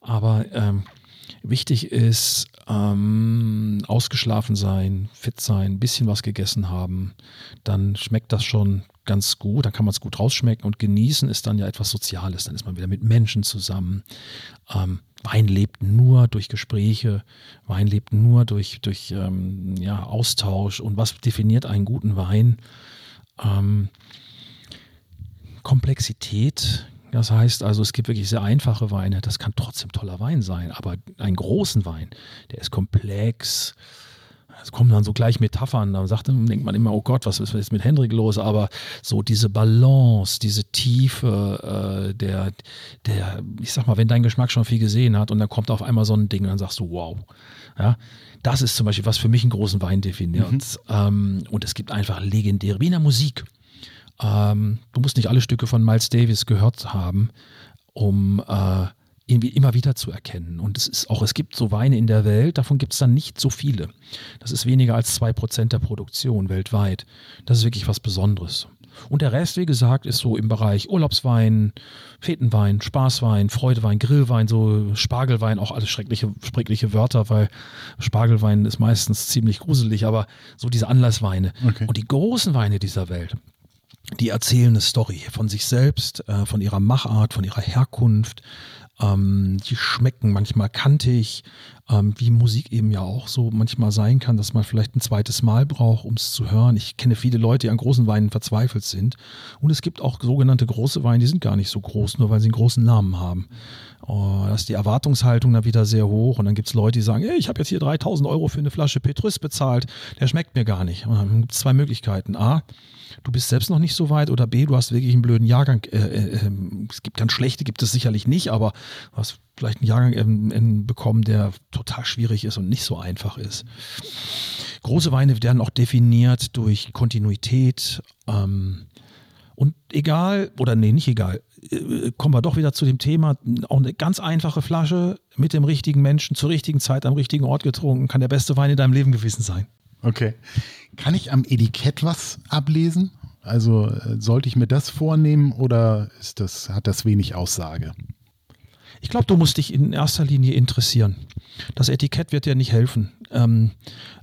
Aber ähm, wichtig ist, ähm, ausgeschlafen sein, fit sein, ein bisschen was gegessen haben, dann schmeckt das schon ganz gut, dann kann man es gut rausschmecken. Und genießen ist dann ja etwas Soziales, dann ist man wieder mit Menschen zusammen. Ähm, Wein lebt nur durch Gespräche, Wein lebt nur durch, durch ähm, ja, Austausch. Und was definiert einen guten Wein? Ähm, Komplexität das heißt also, es gibt wirklich sehr einfache Weine. Das kann trotzdem toller Wein sein. Aber einen großen Wein, der ist komplex. Es kommen dann so gleich Metaphern. Da sagt, denkt man immer, oh Gott, was ist jetzt mit Hendrik los? Aber so diese Balance, diese Tiefe, äh, der, der, ich sag mal, wenn dein Geschmack schon viel gesehen hat und dann kommt auf einmal so ein Ding und dann sagst du, wow. Ja, das ist zum Beispiel, was für mich einen großen Wein definiert. Mhm. Ähm, und es gibt einfach legendäre, wie in der Musik. Ähm, du musst nicht alle Stücke von Miles Davis gehört haben, um äh, irgendwie immer wieder zu erkennen. Und es ist auch, es gibt so Weine in der Welt, davon gibt es dann nicht so viele. Das ist weniger als zwei Prozent der Produktion weltweit. Das ist wirklich was Besonderes. Und der Rest, wie gesagt, ist so im Bereich Urlaubswein, Fetenwein, Spaßwein, Freudewein, Grillwein, so Spargelwein, auch alles schreckliche, schreckliche Wörter, weil Spargelwein ist meistens ziemlich gruselig, aber so diese Anlassweine. Okay. Und die großen Weine dieser Welt, die erzählen eine Story von sich selbst, äh, von ihrer Machart, von ihrer Herkunft. Ähm, die schmecken manchmal kantig, ähm, wie Musik eben ja auch so manchmal sein kann, dass man vielleicht ein zweites Mal braucht, um es zu hören. Ich kenne viele Leute, die an großen Weinen verzweifelt sind. Und es gibt auch sogenannte große Weine, die sind gar nicht so groß, nur weil sie einen großen Namen haben. Oh, da ist die Erwartungshaltung dann wieder sehr hoch und dann gibt es Leute, die sagen, hey, ich habe jetzt hier 3000 Euro für eine Flasche Petrus bezahlt, der schmeckt mir gar nicht. Und dann gibt es zwei Möglichkeiten. A, du bist selbst noch nicht so weit oder B, du hast wirklich einen blöden Jahrgang. Äh, äh, ähm, es gibt ganz schlechte, gibt es sicherlich nicht, aber du hast vielleicht einen Jahrgang ähm, äh, bekommen, der total schwierig ist und nicht so einfach ist. Große Weine werden auch definiert durch Kontinuität. Ähm, und egal, oder nee, nicht egal, äh, kommen wir doch wieder zu dem Thema, auch eine ganz einfache Flasche mit dem richtigen Menschen zur richtigen Zeit am richtigen Ort getrunken, kann der beste Wein in deinem Leben gewesen sein. Okay. Kann ich am Etikett was ablesen? Also äh, sollte ich mir das vornehmen oder ist das, hat das wenig Aussage? Ich glaube, du musst dich in erster Linie interessieren. Das Etikett wird dir nicht helfen. Ähm,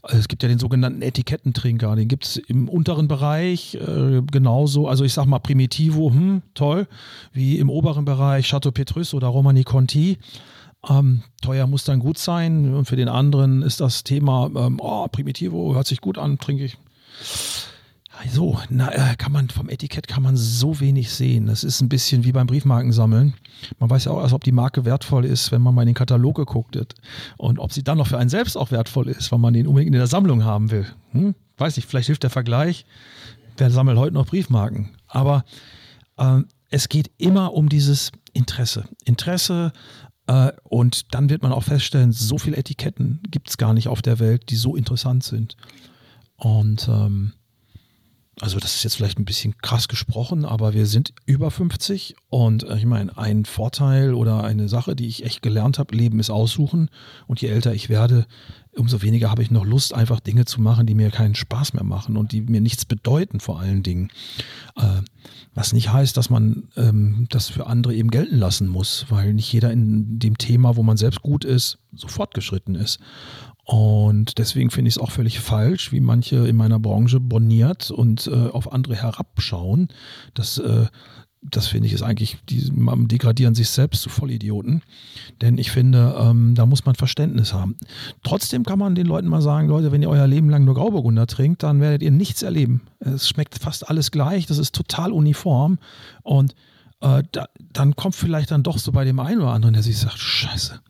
es gibt ja den sogenannten Etikettentrinker, den gibt es im unteren Bereich äh, genauso. Also ich sag mal Primitivo, hm, toll, wie im oberen Bereich Chateau Petrus oder Romani Conti. Ähm, teuer muss dann gut sein. Und für den anderen ist das Thema, ähm, oh, Primitivo hört sich gut an, trinke ich. So, na, äh, kann man vom Etikett kann man so wenig sehen. Das ist ein bisschen wie beim Briefmarkensammeln. Man weiß ja auch, als ob die Marke wertvoll ist, wenn man mal in den Katalog geguckt hat. Und ob sie dann noch für einen selbst auch wertvoll ist, weil man den unbedingt in der Sammlung haben will. Hm? Weiß nicht, vielleicht hilft der Vergleich. Wer sammelt heute noch Briefmarken? Aber äh, es geht immer um dieses Interesse. Interesse und dann wird man auch feststellen, so viele Etiketten gibt es gar nicht auf der Welt, die so interessant sind. Und ähm, also das ist jetzt vielleicht ein bisschen krass gesprochen, aber wir sind über 50 und äh, ich meine, ein Vorteil oder eine Sache, die ich echt gelernt habe, Leben ist aussuchen und je älter ich werde, umso weniger habe ich noch Lust, einfach Dinge zu machen, die mir keinen Spaß mehr machen und die mir nichts bedeuten vor allen Dingen. Äh, was nicht heißt, dass man ähm, das für andere eben gelten lassen muss, weil nicht jeder in dem Thema, wo man selbst gut ist, so fortgeschritten ist. Und deswegen finde ich es auch völlig falsch, wie manche in meiner Branche boniert und äh, auf andere herabschauen. Das, äh, das finde ich ist eigentlich, die degradieren sich selbst zu Vollidioten. Denn ich finde, ähm, da muss man Verständnis haben. Trotzdem kann man den Leuten mal sagen, Leute, wenn ihr euer Leben lang nur Grauburgunder trinkt, dann werdet ihr nichts erleben. Es schmeckt fast alles gleich, das ist total uniform. Und äh, da, dann kommt vielleicht dann doch so bei dem einen oder anderen, der sich sagt, scheiße,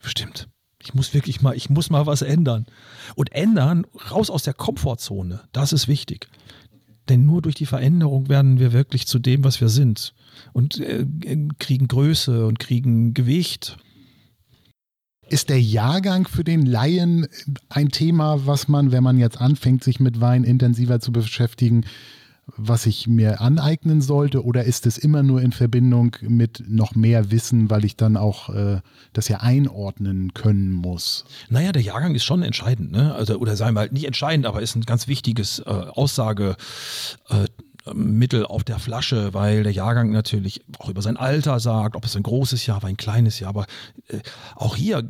stimmt ich muss wirklich mal, ich muss mal was ändern. Und ändern, raus aus der Komfortzone, das ist wichtig. Denn nur durch die Veränderung werden wir wirklich zu dem, was wir sind. Und äh, kriegen Größe und kriegen Gewicht. Ist der Jahrgang für den Laien ein Thema, was man, wenn man jetzt anfängt, sich mit Wein intensiver zu beschäftigen, was ich mir aneignen sollte? Oder ist es immer nur in Verbindung mit noch mehr Wissen, weil ich dann auch äh, das ja einordnen können muss? Naja, der Jahrgang ist schon entscheidend, ne? Also, oder sagen wir halt nicht entscheidend, aber ist ein ganz wichtiges äh, Aussage. Äh, Mittel auf der Flasche, weil der Jahrgang natürlich auch über sein Alter sagt, ob es ein großes Jahr war, ein kleines Jahr. Aber äh, auch hier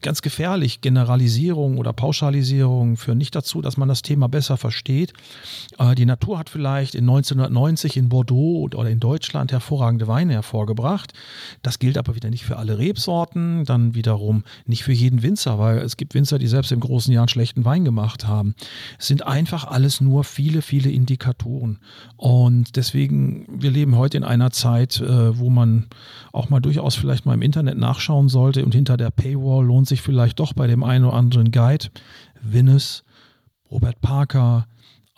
ganz gefährlich, Generalisierung oder Pauschalisierung führen nicht dazu, dass man das Thema besser versteht. Äh, die Natur hat vielleicht in 1990 in Bordeaux oder in Deutschland hervorragende Weine hervorgebracht. Das gilt aber wieder nicht für alle Rebsorten, dann wiederum nicht für jeden Winzer, weil es gibt Winzer, die selbst im großen Jahr einen schlechten Wein gemacht haben. Es sind einfach alles nur viele, viele Indikatoren. Und deswegen, wir leben heute in einer Zeit, äh, wo man auch mal durchaus vielleicht mal im Internet nachschauen sollte und hinter der Paywall lohnt sich vielleicht doch bei dem einen oder anderen Guide. Winnes, Robert Parker,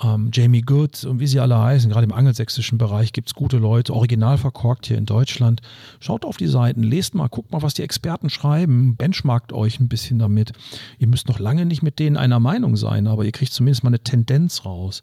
ähm, Jamie Good und wie sie alle heißen, gerade im angelsächsischen Bereich gibt es gute Leute, original verkorkt hier in Deutschland. Schaut auf die Seiten, lest mal, guckt mal, was die Experten schreiben, benchmarkt euch ein bisschen damit. Ihr müsst noch lange nicht mit denen einer Meinung sein, aber ihr kriegt zumindest mal eine Tendenz raus.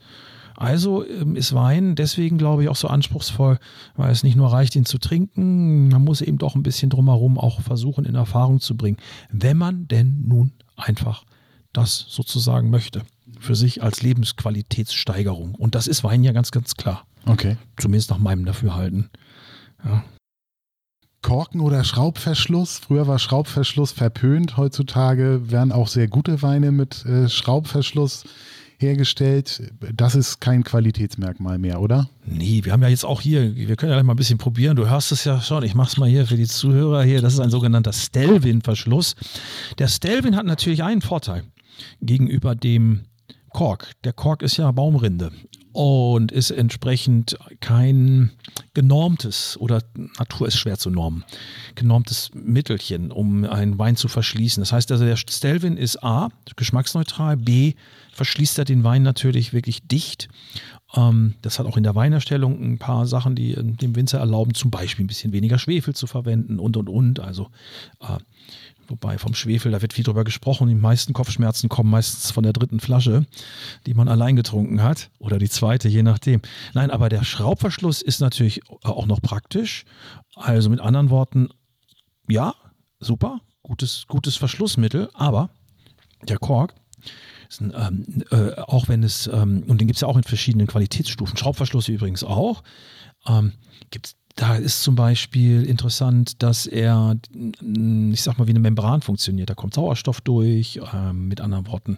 Also ähm, ist Wein deswegen, glaube ich, auch so anspruchsvoll, weil es nicht nur reicht, ihn zu trinken, man muss eben doch ein bisschen drumherum auch versuchen, in Erfahrung zu bringen, wenn man denn nun einfach das sozusagen möchte. Für sich als Lebensqualitätssteigerung. Und das ist Wein ja ganz, ganz klar. Okay. Zumindest nach meinem Dafürhalten. Ja. Korken oder Schraubverschluss. Früher war Schraubverschluss verpönt. Heutzutage werden auch sehr gute Weine mit äh, Schraubverschluss hergestellt. Das ist kein Qualitätsmerkmal mehr, oder? Nee, wir haben ja jetzt auch hier, wir können ja mal ein bisschen probieren. Du hörst es ja schon, ich mache es mal hier für die Zuhörer hier. Das ist ein sogenannter Stelvin-Verschluss. Der Stelvin hat natürlich einen Vorteil gegenüber dem Kork. Der Kork ist ja Baumrinde und ist entsprechend kein genormtes oder Natur ist schwer zu normen, genormtes Mittelchen, um einen Wein zu verschließen. Das heißt also, der Stelvin ist A, geschmacksneutral, B, verschließt er den Wein natürlich wirklich dicht. Ähm, das hat auch in der Weinerstellung ein paar Sachen, die dem Winzer erlauben, zum Beispiel ein bisschen weniger Schwefel zu verwenden und und und. Also äh, Wobei vom Schwefel, da wird viel drüber gesprochen. Die meisten Kopfschmerzen kommen meistens von der dritten Flasche, die man allein getrunken hat. Oder die zweite, je nachdem. Nein, aber der Schraubverschluss ist natürlich auch noch praktisch. Also mit anderen Worten, ja, super, gutes, gutes Verschlussmittel, aber der Kork ein, ähm, äh, auch wenn es, ähm, und den gibt es ja auch in verschiedenen Qualitätsstufen, Schraubverschluss übrigens auch, ähm, gibt es da ist zum Beispiel interessant, dass er, ich sag mal, wie eine Membran funktioniert. Da kommt Sauerstoff durch, äh, mit anderen Worten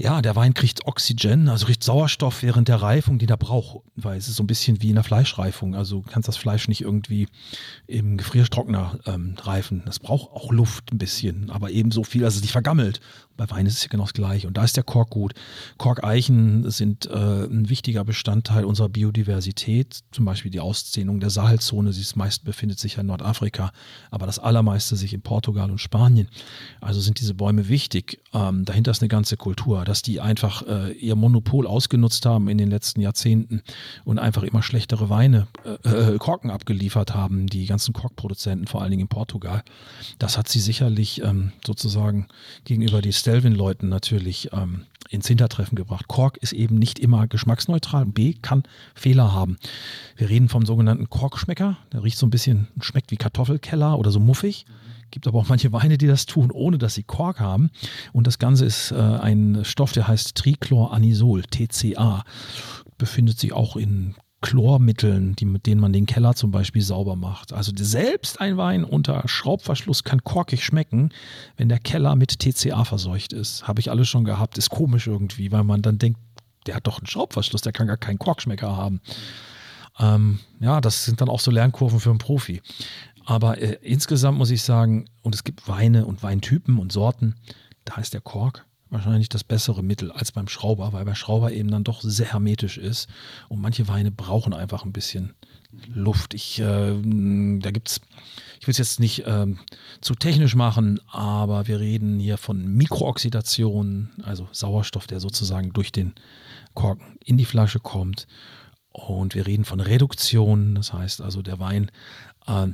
ja, der Wein kriegt Oxygen, also kriegt Sauerstoff während der Reifung, den er braucht, weil es ist so ein bisschen wie in der Fleischreifung. Also du kannst das Fleisch nicht irgendwie im Gefriertrockner ähm, reifen. Das braucht auch Luft ein bisschen, aber eben so viel, dass es nicht vergammelt. Bei Wein ist es ja genau das Gleiche. Und da ist der Kork gut. Korkeichen sind äh, ein wichtiger Bestandteil unserer Biodiversität. Zum Beispiel die Ausdehnung der Sahelzone. Sie meist befindet sich ja in Nordafrika, aber das allermeiste sich in Portugal und Spanien. Also sind diese Bäume wichtig. Ähm, dahinter ist eine ganze Kultur, dass die einfach äh, ihr Monopol ausgenutzt haben in den letzten Jahrzehnten und einfach immer schlechtere Weine, äh, äh Korken abgeliefert haben, die ganzen Korkproduzenten, vor allen Dingen in Portugal. Das hat sie sicherlich ähm, sozusagen gegenüber die Stelvin-Leuten natürlich ähm, ins Hintertreffen gebracht. Kork ist eben nicht immer geschmacksneutral. B kann Fehler haben. Wir reden vom sogenannten Korkschmecker. Der riecht so ein bisschen, schmeckt wie Kartoffelkeller oder so muffig. Gibt aber auch manche Weine, die das tun, ohne dass sie Kork haben. Und das Ganze ist äh, ein Stoff, der heißt Trichloranisol, TCA. Befindet sich auch in Chlormitteln, die, mit denen man den Keller zum Beispiel sauber macht. Also selbst ein Wein unter Schraubverschluss kann korkig schmecken, wenn der Keller mit TCA verseucht ist. Habe ich alles schon gehabt. Ist komisch irgendwie, weil man dann denkt, der hat doch einen Schraubverschluss, der kann gar keinen Korkschmecker haben. Ähm, ja, das sind dann auch so Lernkurven für einen Profi. Aber äh, insgesamt muss ich sagen, und es gibt Weine und Weintypen und Sorten, da ist der Kork wahrscheinlich das bessere Mittel als beim Schrauber, weil der Schrauber eben dann doch sehr hermetisch ist und manche Weine brauchen einfach ein bisschen Luft. Ich, äh, da gibt's, ich will es jetzt nicht äh, zu technisch machen, aber wir reden hier von Mikrooxidation, also Sauerstoff, der sozusagen durch den Korken in die Flasche kommt. Und wir reden von Reduktion, das heißt also, der Wein äh,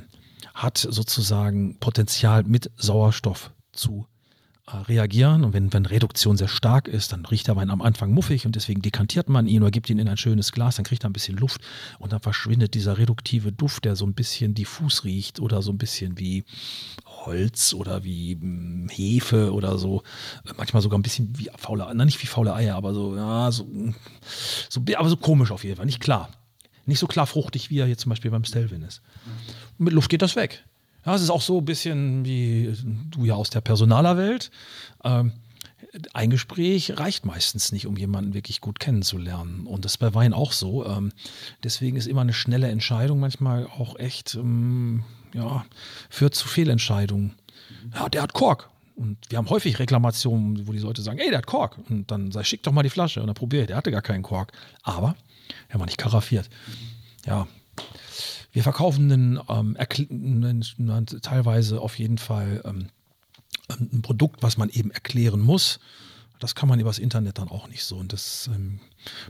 hat sozusagen Potenzial mit Sauerstoff zu reagieren. Und wenn, wenn Reduktion sehr stark ist, dann riecht der Wein am Anfang muffig und deswegen dekantiert man ihn oder gibt ihn in ein schönes Glas, dann kriegt er ein bisschen Luft und dann verschwindet dieser reduktive Duft, der so ein bisschen diffus riecht oder so ein bisschen wie Holz oder wie hm, Hefe oder so. Manchmal sogar ein bisschen wie faule, na nicht wie faule Eier, aber so, ja, so, so, aber so komisch auf jeden Fall, nicht klar. Nicht so klar fruchtig, wie er jetzt zum Beispiel beim Stelvin ist. Mit Luft geht das weg. Ja, es ist auch so ein bisschen wie du ja aus der Personalerwelt. Ähm, ein Gespräch reicht meistens nicht, um jemanden wirklich gut kennenzulernen. Und das ist bei Wein auch so. Ähm, deswegen ist immer eine schnelle Entscheidung manchmal auch echt, ähm, ja, führt zu Fehlentscheidungen. Ja, der hat Kork. Und wir haben häufig Reklamationen, wo die Leute sagen, ey, der hat Kork. Und dann sei, schick doch mal die Flasche. Und dann probiere ich, der hatte gar keinen Kork. Aber er war nicht karaffiert. Ja, wir verkaufen einen, ähm, einen, teilweise auf jeden Fall ähm, ein Produkt, was man eben erklären muss. Das kann man übers Internet dann auch nicht so. Und das, ähm,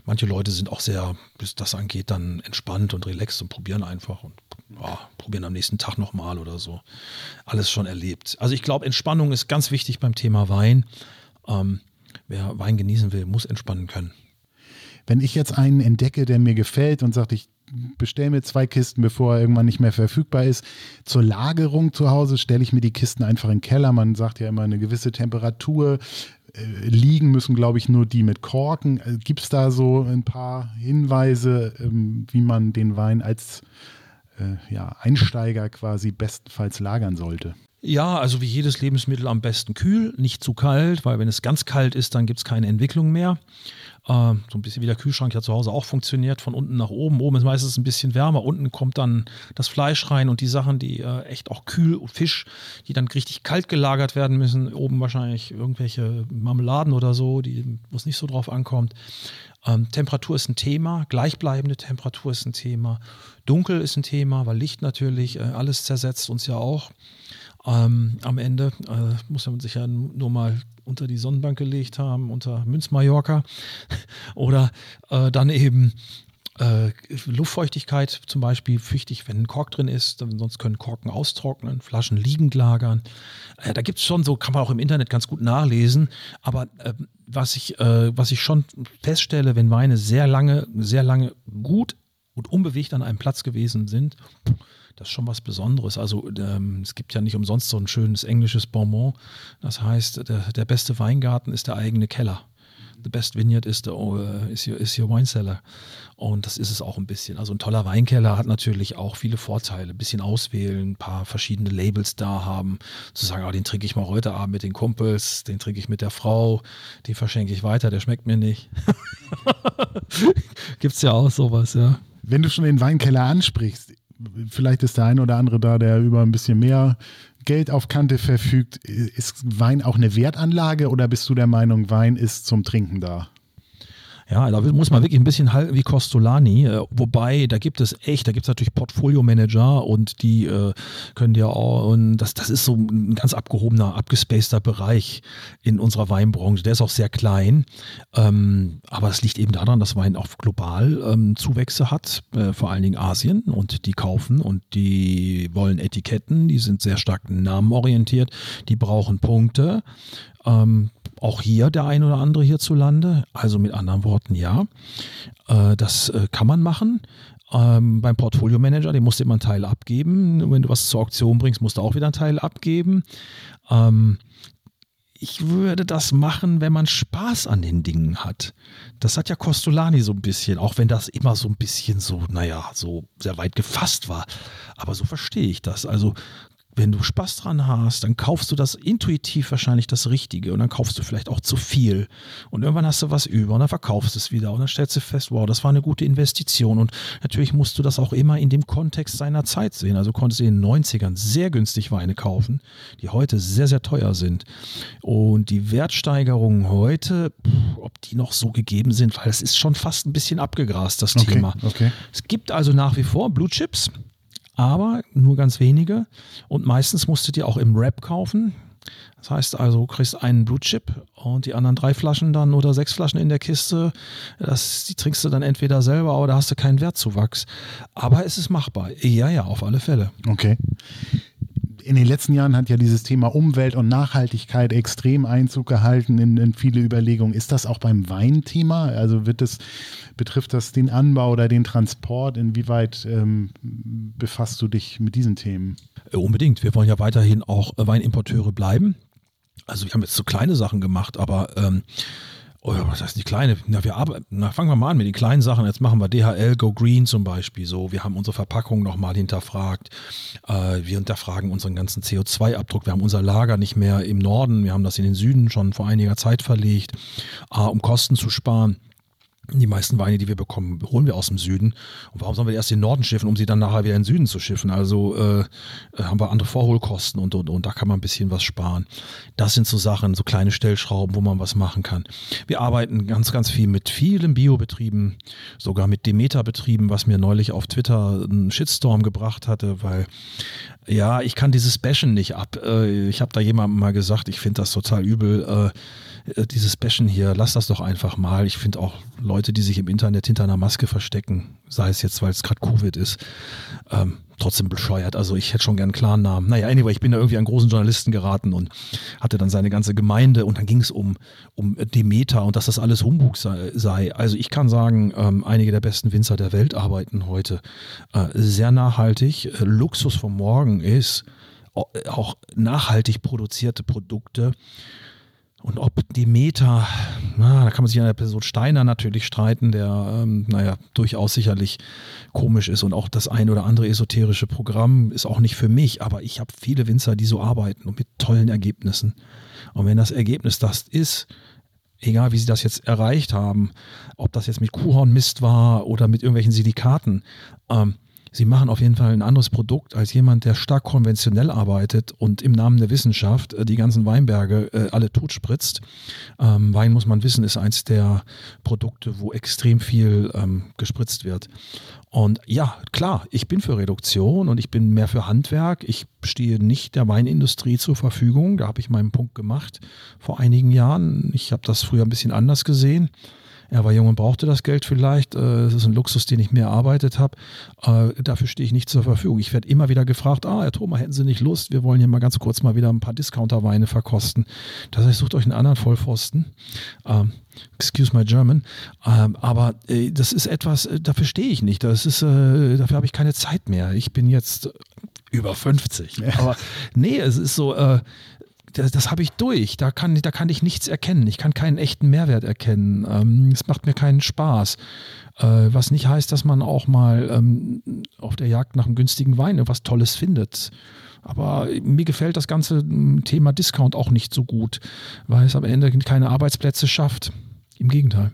manche Leute sind auch sehr, bis das angeht, dann entspannt und relaxed und probieren einfach und ja, probieren am nächsten Tag nochmal oder so. Alles schon erlebt. Also ich glaube, Entspannung ist ganz wichtig beim Thema Wein. Ähm, wer Wein genießen will, muss entspannen können. Wenn ich jetzt einen entdecke, der mir gefällt und sagt, ich bestelle mir zwei Kisten, bevor er irgendwann nicht mehr verfügbar ist. Zur Lagerung zu Hause stelle ich mir die Kisten einfach in den Keller. Man sagt ja immer eine gewisse Temperatur. Äh, liegen müssen, glaube ich, nur die mit Korken. Äh, Gibt es da so ein paar Hinweise, ähm, wie man den Wein als äh, ja, Einsteiger quasi bestenfalls lagern sollte? Ja, also wie jedes Lebensmittel am besten kühl, nicht zu kalt, weil wenn es ganz kalt ist, dann gibt es keine Entwicklung mehr. Äh, so ein bisschen wie der Kühlschrank ja zu Hause auch funktioniert, von unten nach oben. Oben ist meistens ein bisschen wärmer, unten kommt dann das Fleisch rein und die Sachen, die äh, echt auch kühl, Fisch, die dann richtig kalt gelagert werden müssen. Oben wahrscheinlich irgendwelche Marmeladen oder so, wo es nicht so drauf ankommt. Ähm, Temperatur ist ein Thema, gleichbleibende Temperatur ist ein Thema, dunkel ist ein Thema, weil Licht natürlich, äh, alles zersetzt uns ja auch. Ähm, am Ende äh, muss man sich ja nur mal unter die Sonnenbank gelegt haben, unter Münz-Mallorca. Oder äh, dann eben äh, Luftfeuchtigkeit zum Beispiel wichtig, wenn ein Kork drin ist, sonst können Korken austrocknen, Flaschen liegend lagern. Äh, da gibt es schon so, kann man auch im Internet ganz gut nachlesen. Aber äh, was, ich, äh, was ich schon feststelle, wenn Weine sehr lange, sehr lange gut und unbewegt an einem Platz gewesen sind, das ist schon was Besonderes. Also ähm, es gibt ja nicht umsonst so ein schönes englisches Bonbon. Das heißt, der, der beste Weingarten ist der eigene Keller. the best vineyard is, the, uh, is, your, is your wine cellar. Und das ist es auch ein bisschen. Also ein toller Weinkeller hat natürlich auch viele Vorteile. Ein bisschen auswählen, ein paar verschiedene Labels da haben. Zu sagen, oh, den trinke ich mal heute Abend mit den Kumpels, den trinke ich mit der Frau, den verschenke ich weiter, der schmeckt mir nicht. Gibt es ja auch sowas, ja. Wenn du schon den Weinkeller ansprichst, vielleicht ist der ein oder andere da, der über ein bisschen mehr Geld auf Kante verfügt. Ist Wein auch eine Wertanlage oder bist du der Meinung, Wein ist zum Trinken da? Ja, da muss man wirklich ein bisschen halten wie Costolani. Äh, wobei, da gibt es echt, da gibt es natürlich Portfolio-Manager und die äh, können dir auch, und das, das ist so ein ganz abgehobener, abgespaceter Bereich in unserer Weinbranche. Der ist auch sehr klein. Ähm, aber es liegt eben daran, dass Wein auch global ähm, Zuwächse hat, äh, vor allen Dingen Asien und die kaufen und die wollen Etiketten, die sind sehr stark namenorientiert, die brauchen Punkte. Ähm, auch hier der ein oder andere hierzulande. Also mit anderen Worten, ja, äh, das äh, kann man machen. Ähm, beim Portfolio Manager, dem musst du immer einen Teil abgeben. Wenn du was zur Auktion bringst, musst du auch wieder einen Teil abgeben. Ähm, ich würde das machen, wenn man Spaß an den Dingen hat. Das hat ja Costolani so ein bisschen, auch wenn das immer so ein bisschen so, naja, so sehr weit gefasst war. Aber so verstehe ich das. Also wenn du Spaß dran hast, dann kaufst du das intuitiv wahrscheinlich das Richtige und dann kaufst du vielleicht auch zu viel. Und irgendwann hast du was über und dann verkaufst du es wieder und dann stellst du fest, wow, das war eine gute Investition. Und natürlich musst du das auch immer in dem Kontext seiner Zeit sehen. Also konntest du in den 90ern sehr günstig Weine kaufen, die heute sehr, sehr teuer sind. Und die Wertsteigerungen heute, ob die noch so gegeben sind, weil es ist schon fast ein bisschen abgegrast, das okay, Thema. Okay. Es gibt also nach wie vor Blue Chips aber nur ganz wenige. Und meistens musst du dir auch im Wrap kaufen. Das heißt also, du kriegst einen Blutchip und die anderen drei Flaschen dann oder sechs Flaschen in der Kiste. Das, die trinkst du dann entweder selber, aber da hast du keinen Wertzuwachs. Aber es ist machbar. Ja, ja, auf alle Fälle. Okay in den letzten Jahren hat ja dieses Thema Umwelt und Nachhaltigkeit extrem Einzug gehalten in, in viele Überlegungen. Ist das auch beim Wein Thema? Also wird es, betrifft das den Anbau oder den Transport? Inwieweit ähm, befasst du dich mit diesen Themen? Äh, unbedingt. Wir wollen ja weiterhin auch Weinimporteure bleiben. Also wir haben jetzt so kleine Sachen gemacht, aber ähm, Oh ja, was heißt die kleine? Na, wir arbeiten, na, fangen wir mal an mit den kleinen Sachen. Jetzt machen wir DHL Go Green zum Beispiel. So, wir haben unsere Verpackung nochmal hinterfragt. Äh, wir hinterfragen unseren ganzen CO2-Abdruck. Wir haben unser Lager nicht mehr im Norden. Wir haben das in den Süden schon vor einiger Zeit verlegt, äh, um Kosten zu sparen. Die meisten Weine, die wir bekommen, holen wir aus dem Süden. Und warum sollen wir erst den Norden schiffen, um sie dann nachher wieder in den Süden zu schiffen? Also äh, haben wir andere Vorholkosten und, und, und da kann man ein bisschen was sparen. Das sind so Sachen, so kleine Stellschrauben, wo man was machen kann. Wir arbeiten ganz, ganz viel mit vielen Biobetrieben, sogar mit Demeter-Betrieben, was mir neulich auf Twitter einen Shitstorm gebracht hatte, weil ja, ich kann dieses Bashen nicht ab. Äh, ich habe da jemandem mal gesagt, ich finde das total übel äh, dieses Bashen hier, lass das doch einfach mal. Ich finde auch Leute, die sich im Internet hinter einer Maske verstecken, sei es jetzt, weil es gerade Covid ist, ähm, trotzdem bescheuert. Also ich hätte schon gern einen klaren Namen. Naja, anyway, ich bin da irgendwie an großen Journalisten geraten und hatte dann seine ganze Gemeinde und dann ging es um, um Demeter und dass das alles Humbug sei. sei. Also ich kann sagen, ähm, einige der besten Winzer der Welt arbeiten heute äh, sehr nachhaltig. Äh, Luxus vom Morgen ist auch nachhaltig produzierte Produkte und ob Demeter, na, da kann man sich an der Person Steiner natürlich streiten, der, ähm, naja, durchaus sicherlich komisch ist und auch das ein oder andere esoterische Programm ist auch nicht für mich, aber ich habe viele Winzer, die so arbeiten und mit tollen Ergebnissen. Und wenn das Ergebnis das ist, egal wie sie das jetzt erreicht haben, ob das jetzt mit Kuhhornmist war oder mit irgendwelchen Silikaten, ähm, Sie machen auf jeden Fall ein anderes Produkt als jemand, der stark konventionell arbeitet und im Namen der Wissenschaft äh, die ganzen Weinberge äh, alle totspritzt. Ähm, Wein, muss man wissen, ist eins der Produkte, wo extrem viel ähm, gespritzt wird. Und ja, klar, ich bin für Reduktion und ich bin mehr für Handwerk. Ich stehe nicht der Weinindustrie zur Verfügung. Da habe ich meinen Punkt gemacht vor einigen Jahren. Ich habe das früher ein bisschen anders gesehen. Er war jung und brauchte das Geld vielleicht. Äh, es ist ein Luxus, den ich mehr erarbeitet habe. Äh, dafür stehe ich nicht zur Verfügung. Ich werde immer wieder gefragt, ah, Herr Thoma, hätten Sie nicht Lust? Wir wollen hier mal ganz kurz mal wieder ein paar Discounterweine verkosten. Das heißt, sucht euch einen anderen Vollpfosten. Ähm, excuse my German. Ähm, aber äh, das ist etwas, dafür stehe ich nicht. Das ist, dafür habe ich keine Zeit mehr. Ich bin jetzt über 50. Ja. Aber nee, es ist so, das, das habe ich durch. Da kann, da kann ich nichts erkennen. Ich kann keinen echten Mehrwert erkennen. Ähm, es macht mir keinen Spaß. Äh, was nicht heißt, dass man auch mal ähm, auf der Jagd nach einem günstigen Wein etwas Tolles findet. Aber mir gefällt das ganze hm, Thema Discount auch nicht so gut, weil es am Ende keine Arbeitsplätze schafft. Im Gegenteil.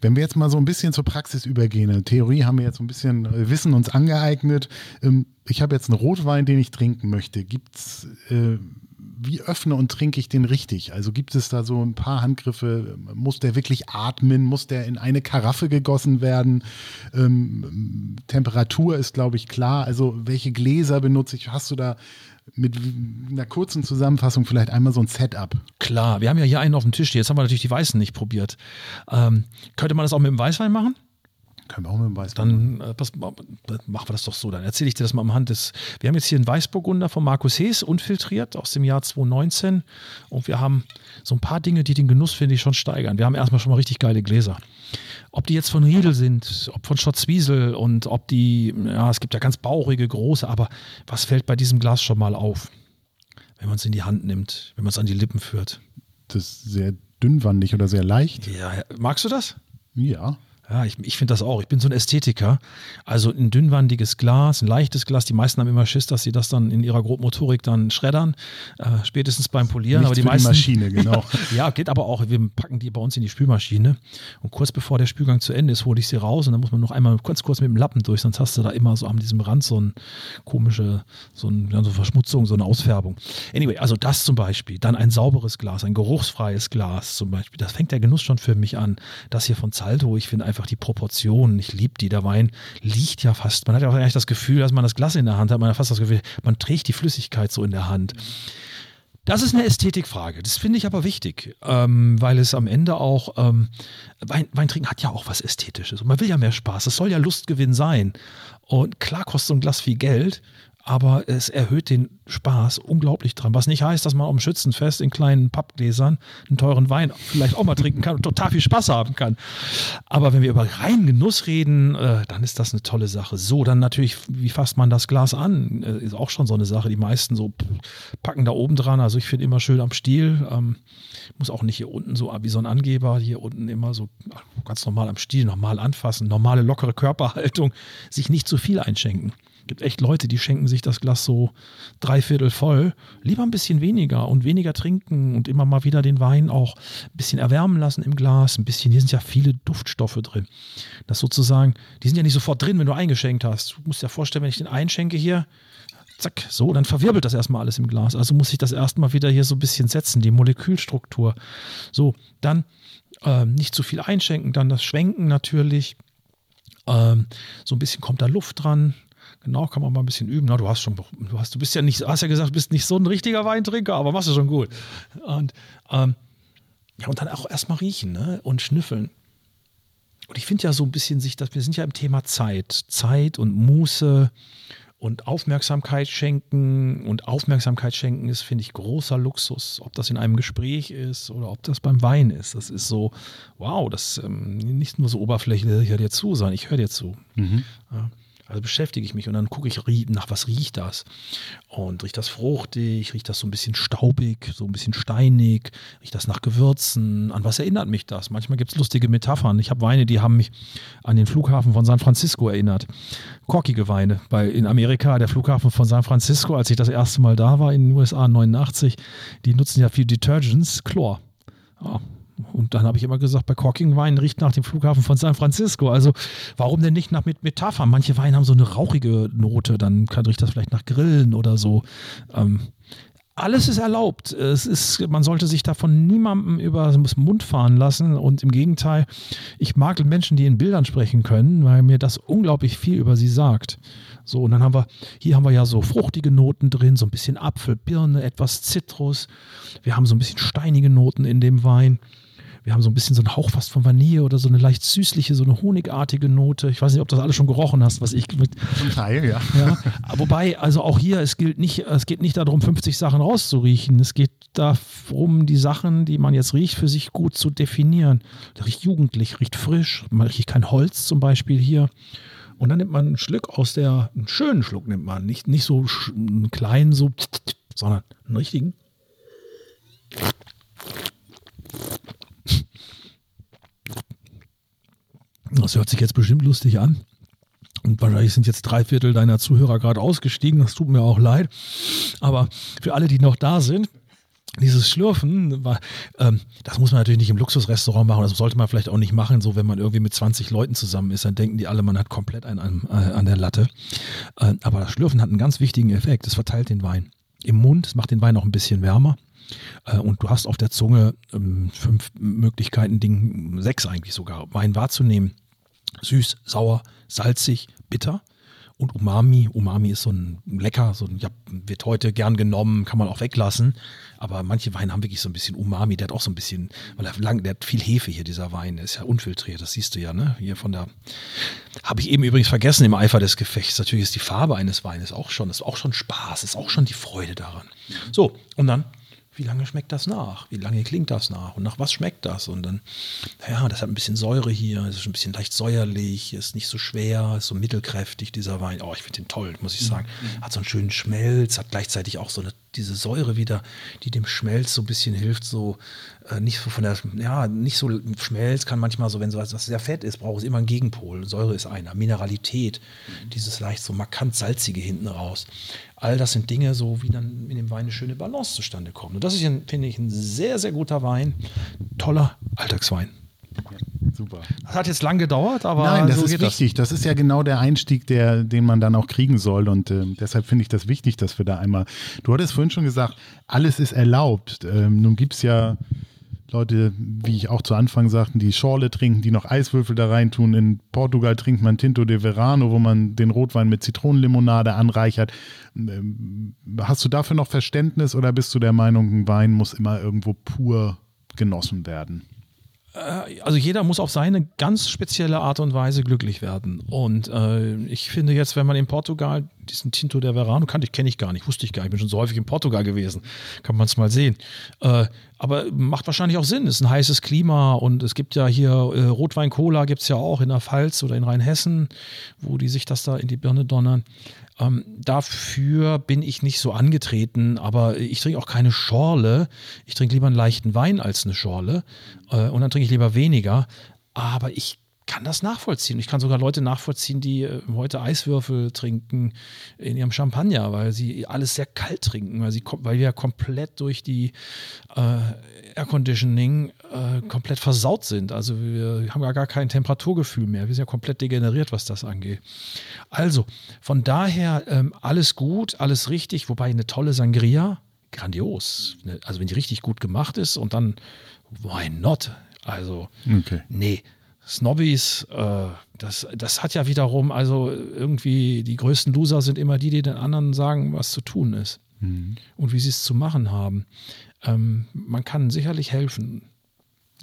Wenn wir jetzt mal so ein bisschen zur Praxis übergehen, Theorie haben wir jetzt so ein bisschen äh, Wissen uns angeeignet. Ähm, ich habe jetzt einen Rotwein, den ich trinken möchte. Gibt's, äh, wie öffne und trinke ich den richtig? Also gibt es da so ein paar Handgriffe? Muss der wirklich atmen? Muss der in eine Karaffe gegossen werden? Ähm, Temperatur ist, glaube ich, klar. Also welche Gläser benutze ich? Hast du da mit einer kurzen Zusammenfassung vielleicht einmal so ein Setup. Klar, wir haben ja hier einen auf dem Tisch. Jetzt haben wir natürlich die Weißen nicht probiert. Ähm, könnte man das auch mit dem Weißwein machen? Können wir auch mit dem Weißwein Dann äh, pass, machen wir das doch so. Dann erzähle ich dir das mal am Hand des. Wir haben jetzt hier einen Weißburgunder von Markus Hees, unfiltriert aus dem Jahr 2019. Und wir haben so ein paar Dinge, die den Genuss, finde ich, schon steigern. Wir haben erstmal schon mal richtig geile Gläser. Ob die jetzt von Riedel sind, ob von Schotzwiesel und ob die, ja, es gibt ja ganz bauchige, große, aber was fällt bei diesem Glas schon mal auf? Wenn man es in die Hand nimmt, wenn man es an die Lippen führt. Das ist sehr dünnwandig oder sehr leicht. Ja, magst du das? Ja. Ja, ich, ich finde das auch. Ich bin so ein Ästhetiker. Also ein dünnwandiges Glas, ein leichtes Glas. Die meisten haben immer Schiss, dass sie das dann in ihrer Grobmotorik dann schreddern, äh, spätestens beim Polieren. Nicht aber die meisten, die Maschine, genau. ja, geht aber auch. Wir packen die bei uns in die Spülmaschine und kurz bevor der Spülgang zu Ende ist, hole ich sie raus und dann muss man noch einmal ganz kurz mit dem Lappen durch, sonst hast du da immer so an diesem Rand so ein komische, so, ein, so Verschmutzung, so eine Ausfärbung. Anyway, also das zum Beispiel. Dann ein sauberes Glas, ein geruchsfreies Glas zum Beispiel. Das fängt der Genuss schon für mich an. Das hier von Zalto, ich finde einfach die Proportionen. Ich liebe die. Der Wein liegt ja fast. Man hat ja auch eigentlich das Gefühl, dass man das Glas in der Hand hat. Man hat fast das Gefühl, man trägt die Flüssigkeit so in der Hand. Das ist eine Ästhetikfrage. Das finde ich aber wichtig, ähm, weil es am Ende auch, ähm, Wein, Wein trinken hat ja auch was Ästhetisches. Und man will ja mehr Spaß. Es soll ja Lustgewinn sein. Und klar kostet so ein Glas viel Geld, aber es erhöht den Spaß unglaublich dran. Was nicht heißt, dass man am Schützenfest in kleinen Pappgläsern einen teuren Wein vielleicht auch mal trinken kann und total viel Spaß haben kann. Aber wenn wir über reinen Genuss reden, äh, dann ist das eine tolle Sache. So, dann natürlich, wie fasst man das Glas an? Äh, ist auch schon so eine Sache. Die meisten so packen da oben dran. Also ich finde immer schön am Stiel. Ähm, muss auch nicht hier unten so wie so ein Angeber, hier unten immer so ganz normal am Stiel, normal anfassen, normale lockere Körperhaltung, sich nicht zu viel einschenken gibt echt Leute, die schenken sich das Glas so dreiviertel voll. Lieber ein bisschen weniger und weniger trinken und immer mal wieder den Wein auch ein bisschen erwärmen lassen im Glas. Ein bisschen, hier sind ja viele Duftstoffe drin. Das sozusagen, die sind ja nicht sofort drin, wenn du eingeschenkt hast. Du musst dir vorstellen, wenn ich den einschenke hier, zack, so, dann verwirbelt das erstmal alles im Glas. Also muss ich das erstmal wieder hier so ein bisschen setzen, die Molekülstruktur. So, dann äh, nicht zu viel einschenken, dann das Schwenken natürlich. Ähm, so ein bisschen kommt da Luft dran. Genau, kann man mal ein bisschen üben. Na, du hast schon, du hast, du bist ja nicht, hast ja gesagt, du bist nicht so ein richtiger Weintrinker, aber machst du schon gut. Und, ähm, ja, und dann auch erstmal riechen ne? und schnüffeln. Und ich finde ja so ein bisschen sich, dass wir sind ja im Thema Zeit. Zeit und Muße und Aufmerksamkeit schenken. Und Aufmerksamkeit schenken ist, finde ich, großer Luxus. Ob das in einem Gespräch ist oder ob das beim Wein ist. Das ist so, wow, das ähm, nicht nur so oberflächlich, ich höre dir zu, sondern ich höre dir zu. Mhm. Ja. Also beschäftige ich mich und dann gucke ich, nach was riecht das. Und riecht das fruchtig, riecht das so ein bisschen staubig, so ein bisschen steinig, riecht das nach Gewürzen, an was erinnert mich das? Manchmal gibt es lustige Metaphern. Ich habe Weine, die haben mich an den Flughafen von San Francisco erinnert. Korkige Weine, weil in Amerika der Flughafen von San Francisco, als ich das erste Mal da war in den USA 89, die nutzen ja viel Detergents, Chlor. Ja, und dann habe ich immer gesagt, bei Corking Wein riecht nach dem Flughafen von San Francisco. Also warum denn nicht nach mit Metaphern? Manche Weine haben so eine rauchige Note, dann kann, riecht das vielleicht nach Grillen oder so. Ähm, alles ist erlaubt. Es ist, man sollte sich davon niemandem über den Mund fahren lassen. Und im Gegenteil, ich mag Menschen, die in Bildern sprechen können, weil mir das unglaublich viel über sie sagt. So, und dann haben wir, hier haben wir ja so fruchtige Noten drin, so ein bisschen Apfel, Birne, etwas Zitrus. Wir haben so ein bisschen steinige Noten in dem Wein. Wir haben so ein bisschen so einen Hauch fast von Vanille oder so eine leicht süßliche, so eine honigartige Note. Ich weiß nicht, ob du das alles schon gerochen hast, was ich mit. Zum Teil, ja. ja. Wobei, also auch hier, es gilt nicht, es geht nicht darum, 50 Sachen rauszuriechen. Es geht darum, die Sachen, die man jetzt riecht, für sich gut zu definieren. Der riecht jugendlich, riecht frisch, man riecht kein Holz zum Beispiel hier. Und dann nimmt man einen Schluck aus der, einen schönen Schluck nimmt man, nicht, nicht so einen kleinen, so, sondern einen richtigen Das hört sich jetzt bestimmt lustig an. Und wahrscheinlich sind jetzt drei Viertel deiner Zuhörer gerade ausgestiegen. Das tut mir auch leid. Aber für alle, die noch da sind, dieses Schlürfen, ähm, das muss man natürlich nicht im Luxusrestaurant machen, das sollte man vielleicht auch nicht machen, so wenn man irgendwie mit 20 Leuten zusammen ist, dann denken die alle, man hat komplett einen an, äh, der Latte. Äh, aber das Schlürfen hat einen ganz wichtigen Effekt, es verteilt den Wein im Mund, es macht den Wein auch ein bisschen wärmer. Äh, und du hast auf der Zunge ähm, fünf Möglichkeiten, Ding, sechs eigentlich sogar, Wein wahrzunehmen. Süß, sauer, salzig, bitter und Umami. Umami ist so ein lecker, so ein, ja, wird heute gern genommen, kann man auch weglassen. Aber manche Weine haben wirklich so ein bisschen Umami. Der hat auch so ein bisschen, weil er lang, der hat viel Hefe hier, dieser Wein. Der ist ja unfiltriert, das siehst du ja, ne? Hier von der. Habe ich eben übrigens vergessen im Eifer des Gefechts. Natürlich ist die Farbe eines Weines auch schon, ist auch schon Spaß, ist auch schon die Freude daran. So, und dann wie lange schmeckt das nach? Wie lange klingt das nach? Und nach was schmeckt das? Und dann, ja, das hat ein bisschen Säure hier, es ist ein bisschen leicht säuerlich, ist nicht so schwer, ist so mittelkräftig, dieser Wein. Oh, ich finde den toll, muss ich sagen. Mhm. Hat so einen schönen Schmelz, hat gleichzeitig auch so eine, diese Säure wieder, die dem Schmelz so ein bisschen hilft, so nicht so von der, ja, nicht so Schmelz kann manchmal so, wenn sowas was sehr fett ist, braucht es immer einen Gegenpol. Säure ist einer. Mineralität, mhm. dieses leicht so markant salzige hinten raus. All das sind Dinge, so wie dann in dem Wein eine schöne Balance zustande kommt. Und das ist, finde ich, ein sehr, sehr guter Wein. Toller Alltagswein. Ja, super. Das hat jetzt lang gedauert, aber. Nein, das so ist wichtig. Das. das. ist ja genau der Einstieg, der, den man dann auch kriegen soll. Und äh, deshalb finde ich das wichtig, dass wir da einmal. Du hattest vorhin schon gesagt, alles ist erlaubt. Ähm, nun gibt es ja Leute, wie ich auch zu Anfang sagten, die Schorle trinken, die noch Eiswürfel da reintun. In Portugal trinkt man Tinto de Verano, wo man den Rotwein mit Zitronenlimonade anreichert. Ähm, hast du dafür noch Verständnis oder bist du der Meinung, ein Wein muss immer irgendwo pur genossen werden? Äh, also jeder muss auf seine ganz spezielle Art und Weise glücklich werden. Und äh, ich finde jetzt, wenn man in Portugal diesen Tinto der Verano kannte ich, kenne ich gar nicht, wusste ich gar nicht. Ich bin schon so häufig in Portugal gewesen, kann man es mal sehen. Äh, aber macht wahrscheinlich auch Sinn. Es ist ein heißes Klima und es gibt ja hier äh, Rotwein-Cola, gibt es ja auch in der Pfalz oder in Rheinhessen, wo die sich das da in die Birne donnern. Ähm, dafür bin ich nicht so angetreten, aber ich trinke auch keine Schorle. Ich trinke lieber einen leichten Wein als eine Schorle äh, und dann trinke ich lieber weniger. Aber ich kann das nachvollziehen. Ich kann sogar Leute nachvollziehen, die äh, heute Eiswürfel trinken in ihrem Champagner, weil sie alles sehr kalt trinken, weil, sie, weil wir komplett durch die äh, Air Conditioning äh, komplett versaut sind. Also wir haben gar, gar kein Temperaturgefühl mehr. Wir sind ja komplett degeneriert, was das angeht. Also von daher ähm, alles gut, alles richtig, wobei eine tolle Sangria, grandios. Ne, also wenn die richtig gut gemacht ist und dann, why not? Also, okay. nee. Snobbies, äh, das, das hat ja wiederum, also irgendwie die größten Loser sind immer die, die den anderen sagen, was zu tun ist mhm. und wie sie es zu machen haben. Ähm, man kann sicherlich helfen.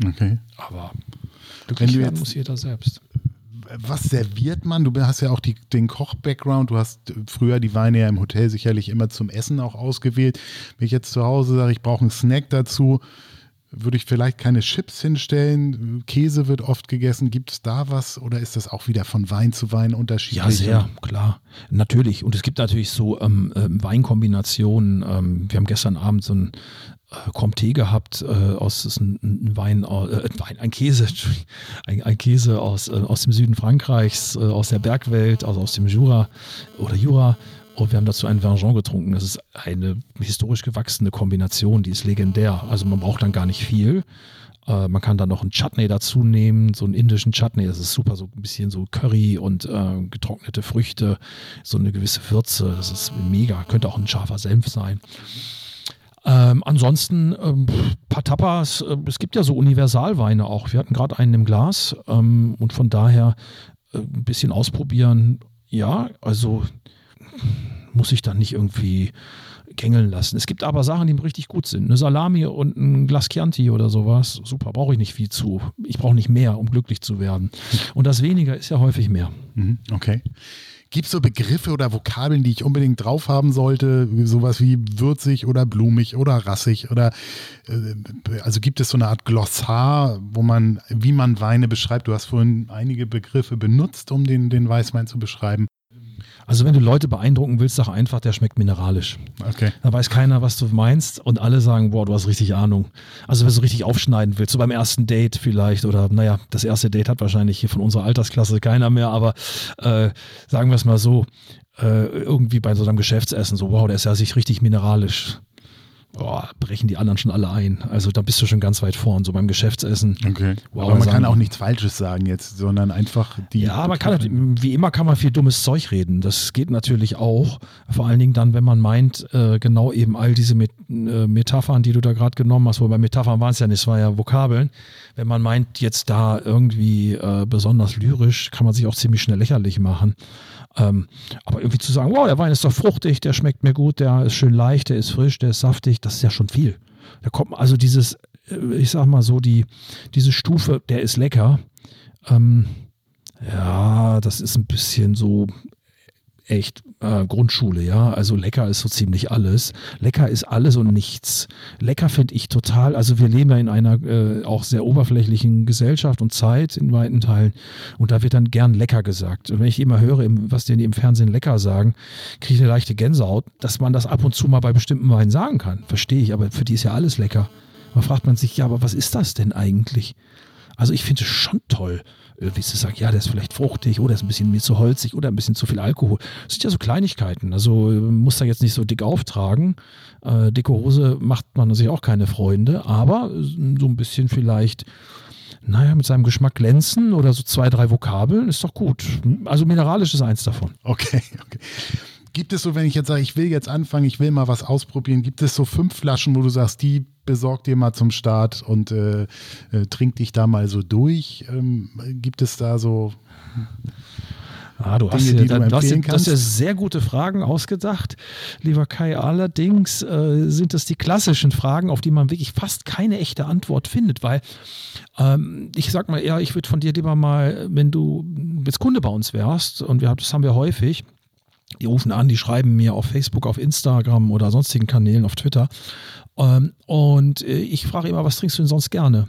Okay. Aber glücklich werden muss jeder selbst. Was serviert man? Du hast ja auch die, den Koch-Background. Du hast früher die Weine ja im Hotel sicherlich immer zum Essen auch ausgewählt. Wenn ich jetzt zu Hause sage, ich brauche einen Snack dazu, würde ich vielleicht keine Chips hinstellen. Käse wird oft gegessen. Gibt es da was oder ist das auch wieder von Wein zu Wein unterschiedlich? Ja, sehr, klar. Natürlich. Und es gibt natürlich so ähm, ähm Weinkombinationen. Ähm, wir haben gestern Abend so ein äh, Comté gehabt äh, aus ist ein, ein Wein, äh, Wein, ein Käse, ein, ein Käse aus, äh, aus dem Süden Frankreichs, äh, aus der Bergwelt, also aus dem Jura oder Jura und wir haben dazu einen Vengeance getrunken. Das ist eine historisch gewachsene Kombination, die ist legendär. Also man braucht dann gar nicht viel. Äh, man kann dann noch einen Chutney dazu nehmen, so einen indischen Chutney. Das ist super, so ein bisschen so Curry und äh, getrocknete Früchte, so eine gewisse Würze. Das ist mega. Könnte auch ein scharfer Senf sein. Ähm, ansonsten ähm, paar Tapas. Äh, es gibt ja so Universalweine auch. Wir hatten gerade einen im Glas ähm, und von daher äh, ein bisschen ausprobieren. Ja, also muss ich dann nicht irgendwie gängeln lassen. Es gibt aber Sachen, die richtig gut sind. Eine Salami und ein Glas Chianti oder sowas, super, brauche ich nicht viel zu. Ich brauche nicht mehr, um glücklich zu werden. Und das weniger ist ja häufig mehr. Mhm, okay. Gibt es so Begriffe oder Vokabeln, die ich unbedingt drauf haben sollte? Sowas wie würzig oder blumig oder rassig oder äh, also gibt es so eine Art Glossar, wo man, wie man Weine beschreibt? Du hast vorhin einige Begriffe benutzt, um den, den Weißwein zu beschreiben. Also wenn du Leute beeindrucken willst, sag einfach, der schmeckt mineralisch. Okay. Da weiß keiner, was du meinst und alle sagen, boah, du hast richtig Ahnung. Also wenn du richtig aufschneiden willst, so beim ersten Date vielleicht oder naja, das erste Date hat wahrscheinlich hier von unserer Altersklasse keiner mehr, aber äh, sagen wir es mal so, äh, irgendwie bei so einem Geschäftsessen, so wow, der ist ja sich richtig mineralisch boah, brechen die anderen schon alle ein. Also da bist du schon ganz weit vorn, so beim Geschäftsessen. Okay. Wow, aber man sagen, kann auch nichts Falsches sagen jetzt, sondern einfach die. Ja, man kann, wie immer kann man viel dummes Zeug reden. Das geht natürlich auch. Vor allen Dingen dann, wenn man meint, äh, genau eben all diese Met äh, Metaphern, die du da gerade genommen hast, wobei Metaphern waren es ja nicht, es war ja Vokabeln. Wenn man meint, jetzt da irgendwie äh, besonders lyrisch, kann man sich auch ziemlich schnell lächerlich machen. Ähm, aber irgendwie zu sagen, wow, der Wein ist doch fruchtig, der schmeckt mir gut, der ist schön leicht, der ist frisch, der ist saftig, das ist ja schon viel. Da kommt also dieses, äh, ich sag mal so, die, diese Stufe, der ist lecker. Ähm, ja, das ist ein bisschen so echt äh, Grundschule, ja. Also lecker ist so ziemlich alles. Lecker ist alles und nichts. Lecker finde ich total, also wir leben ja in einer äh, auch sehr oberflächlichen Gesellschaft und Zeit in weiten Teilen und da wird dann gern lecker gesagt. Und wenn ich immer höre, was die im Fernsehen lecker sagen, kriege ich eine leichte Gänsehaut, dass man das ab und zu mal bei bestimmten Weinen sagen kann. Verstehe ich, aber für die ist ja alles lecker. Da fragt man sich, ja, aber was ist das denn eigentlich? Also ich finde es schon toll wie zu sagen, ja, der ist vielleicht fruchtig oder ist ein bisschen mir zu holzig oder ein bisschen zu viel Alkohol. Das sind ja so Kleinigkeiten. Also muss da jetzt nicht so dick auftragen. Äh, dicke Hose macht man sich auch keine Freunde, aber so ein bisschen vielleicht naja, mit seinem Geschmack glänzen oder so zwei, drei Vokabeln ist doch gut. Also mineralisch ist eins davon. Okay, okay. Gibt es so, wenn ich jetzt sage, ich will jetzt anfangen, ich will mal was ausprobieren, gibt es so fünf Flaschen, wo du sagst, die besorg dir mal zum Start und äh, äh, trink dich da mal so durch? Ähm, gibt es da so Ah, du, Dinge, hast, ja, du, hast, du hast ja sehr gute Fragen ausgedacht, lieber Kai. Allerdings äh, sind das die klassischen Fragen, auf die man wirklich fast keine echte Antwort findet, weil ähm, ich sag mal, ja, ich würde von dir lieber mal, wenn du jetzt Kunde bei uns wärst, und wir, das haben wir häufig, die rufen an, die schreiben mir auf Facebook, auf Instagram oder sonstigen Kanälen, auf Twitter. Ähm, und äh, ich frage immer, was trinkst du denn sonst gerne?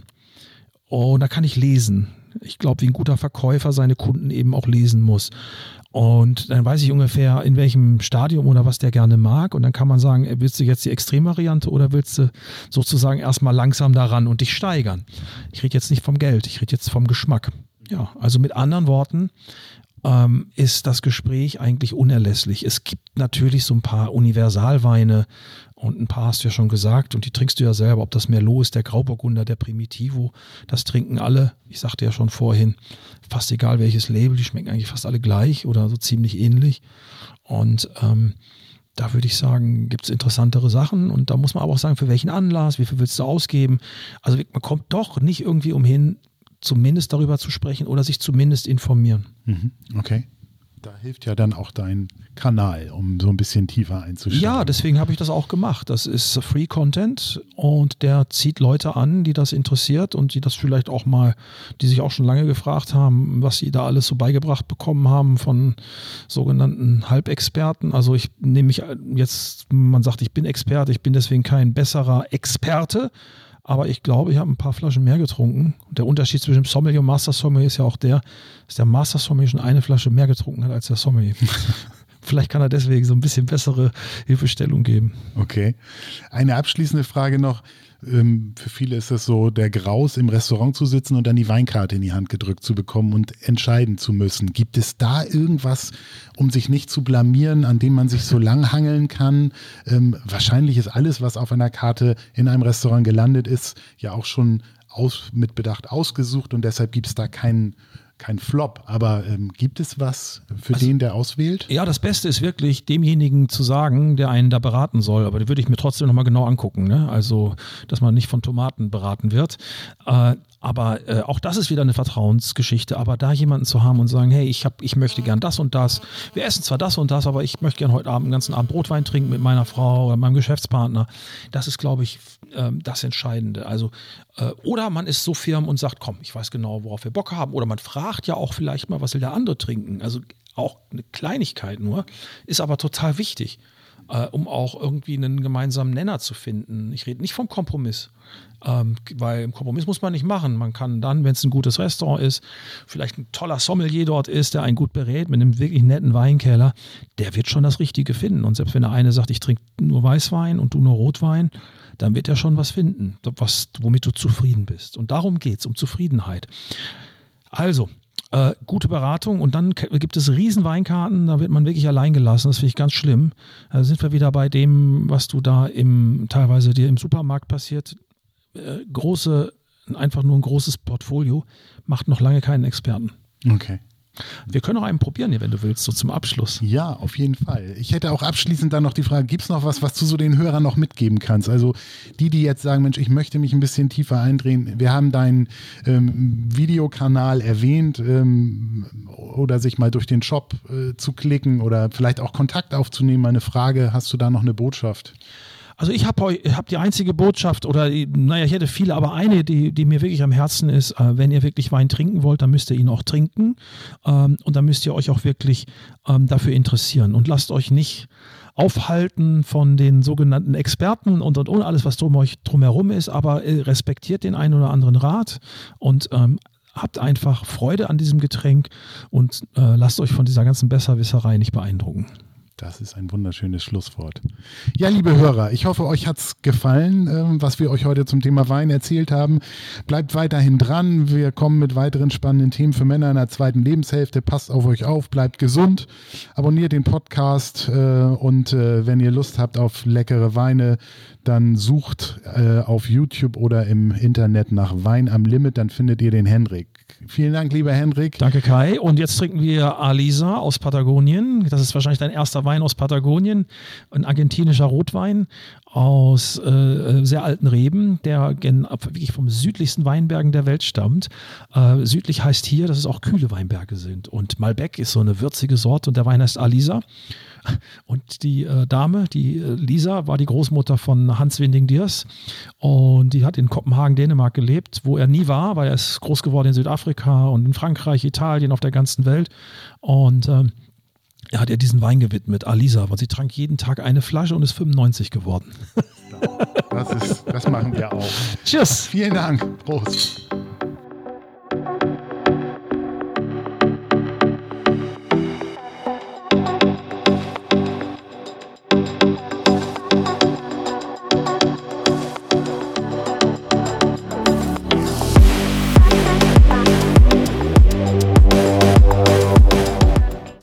Und da kann ich lesen. Ich glaube, wie ein guter Verkäufer seine Kunden eben auch lesen muss. Und dann weiß ich ungefähr, in welchem Stadium oder was der gerne mag. Und dann kann man sagen, äh, willst du jetzt die Extremvariante oder willst du sozusagen erstmal langsam daran und dich steigern? Ich rede jetzt nicht vom Geld, ich rede jetzt vom Geschmack. Ja, also mit anderen Worten, ähm, ist das Gespräch eigentlich unerlässlich. Es gibt natürlich so ein paar Universalweine und ein paar hast du ja schon gesagt und die trinkst du ja selber, ob das Merlot ist, der Grauburgunder, der Primitivo, das trinken alle, ich sagte ja schon vorhin, fast egal welches Label, die schmecken eigentlich fast alle gleich oder so ziemlich ähnlich und ähm, da würde ich sagen, gibt es interessantere Sachen und da muss man aber auch sagen, für welchen Anlass, wie viel willst du ausgeben. Also man kommt doch nicht irgendwie umhin, zumindest darüber zu sprechen oder sich zumindest informieren. Mhm. Okay. Da hilft ja dann auch dein Kanal, um so ein bisschen tiefer einzusteigen. Ja, deswegen habe ich das auch gemacht. Das ist Free Content und der zieht Leute an, die das interessiert und die das vielleicht auch mal, die sich auch schon lange gefragt haben, was sie da alles so beigebracht bekommen haben von sogenannten Halbexperten. Also ich nehme mich jetzt, man sagt, ich bin Experte, ich bin deswegen kein besserer Experte, aber ich glaube, ich habe ein paar Flaschen mehr getrunken. Der Unterschied zwischen Sommelier und Master Sommelier ist ja auch der, dass der Master Sommelier schon eine Flasche mehr getrunken hat als der Sommelier. Vielleicht kann er deswegen so ein bisschen bessere Hilfestellung geben. Okay. Eine abschließende Frage noch. Ähm, für viele ist es so der Graus, im Restaurant zu sitzen und dann die Weinkarte in die Hand gedrückt zu bekommen und entscheiden zu müssen. Gibt es da irgendwas, um sich nicht zu blamieren, an dem man sich so langhangeln kann? Ähm, wahrscheinlich ist alles, was auf einer Karte in einem Restaurant gelandet ist, ja auch schon aus, mit Bedacht ausgesucht und deshalb gibt es da keinen kein Flop, aber ähm, gibt es was für also, den, der auswählt? Ja, das Beste ist wirklich, demjenigen zu sagen, der einen da beraten soll. Aber die würde ich mir trotzdem nochmal genau angucken. Ne? Also, dass man nicht von Tomaten beraten wird. Äh, aber äh, auch das ist wieder eine Vertrauensgeschichte. Aber da jemanden zu haben und sagen, hey, ich, hab, ich möchte gern das und das. Wir essen zwar das und das, aber ich möchte gern heute Abend den ganzen Abend Brotwein trinken mit meiner Frau oder meinem Geschäftspartner. Das ist, glaube ich, äh, das Entscheidende. Also, äh, oder man ist so firm und sagt, komm, ich weiß genau, worauf wir Bock haben. Oder man fragt ja auch vielleicht mal, was will der andere trinken. Also auch eine Kleinigkeit nur, ist aber total wichtig. äh, um auch irgendwie einen gemeinsamen Nenner zu finden. Ich rede nicht vom Kompromiss, ähm, weil im Kompromiss muss man nicht machen. Man kann dann, wenn es ein gutes Restaurant ist, vielleicht ein toller Sommelier dort ist, der einen gut berät mit einem wirklich netten Weinkeller, der wird schon das Richtige finden. Und selbst wenn der eine sagt, ich trinke nur Weißwein und du nur Rotwein, dann wird er schon was finden, was, womit du zufrieden bist. Und darum geht es, um Zufriedenheit. Also, äh, gute Beratung und dann gibt es riesen Weinkarten, da wird man wirklich allein gelassen, das finde ich ganz schlimm. Da sind wir wieder bei dem, was du da im, teilweise dir im Supermarkt passiert. Äh, große, einfach nur ein großes Portfolio macht noch lange keinen Experten. Okay. Wir können noch einen probieren hier, wenn du willst, so zum Abschluss. Ja, auf jeden Fall. Ich hätte auch abschließend dann noch die Frage, gibt es noch was, was du so den Hörern noch mitgeben kannst? Also die, die jetzt sagen, Mensch, ich möchte mich ein bisschen tiefer eindrehen. Wir haben deinen ähm, Videokanal erwähnt ähm, oder sich mal durch den Shop äh, zu klicken oder vielleicht auch Kontakt aufzunehmen. Eine Frage, hast du da noch eine Botschaft? Also ich habe hab die einzige Botschaft, oder naja, ich hätte viele, aber eine, die, die mir wirklich am Herzen ist, äh, wenn ihr wirklich Wein trinken wollt, dann müsst ihr ihn auch trinken. Ähm, und dann müsst ihr euch auch wirklich ähm, dafür interessieren. Und lasst euch nicht aufhalten von den sogenannten Experten und, und, und alles, was drum euch drumherum ist, aber äh, respektiert den einen oder anderen Rat und ähm, habt einfach Freude an diesem Getränk und äh, lasst euch von dieser ganzen Besserwisserei nicht beeindrucken. Das ist ein wunderschönes Schlusswort. Ja, liebe Hörer, ich hoffe, euch hat es gefallen, ähm, was wir euch heute zum Thema Wein erzählt haben. Bleibt weiterhin dran. Wir kommen mit weiteren spannenden Themen für Männer in der zweiten Lebenshälfte. Passt auf euch auf, bleibt gesund, abonniert den Podcast äh, und äh, wenn ihr Lust habt auf leckere Weine, dann sucht äh, auf YouTube oder im Internet nach Wein am Limit, dann findet ihr den Henrik. Vielen Dank, lieber Henrik. Danke, Kai. Und jetzt trinken wir Alisa aus Patagonien. Das ist wahrscheinlich dein erster Wein aus Patagonien. Ein argentinischer Rotwein aus äh, sehr alten Reben, der wirklich vom südlichsten Weinbergen der Welt stammt. Äh, südlich heißt hier, dass es auch kühle Weinberge sind. Und Malbec ist so eine würzige Sorte und der Wein heißt Alisa. Und die äh, Dame, die äh, Lisa, war die Großmutter von Hans Winding Diers und die hat in Kopenhagen, Dänemark gelebt, wo er nie war, weil er ist groß geworden in Südafrika und in Frankreich, Italien, auf der ganzen Welt. Und ähm, er hat ihr diesen Wein gewidmet, Alisa, weil sie trank jeden Tag eine Flasche und ist 95 geworden. Das, ist, das machen wir auch. Tschüss. Vielen Dank. Prost.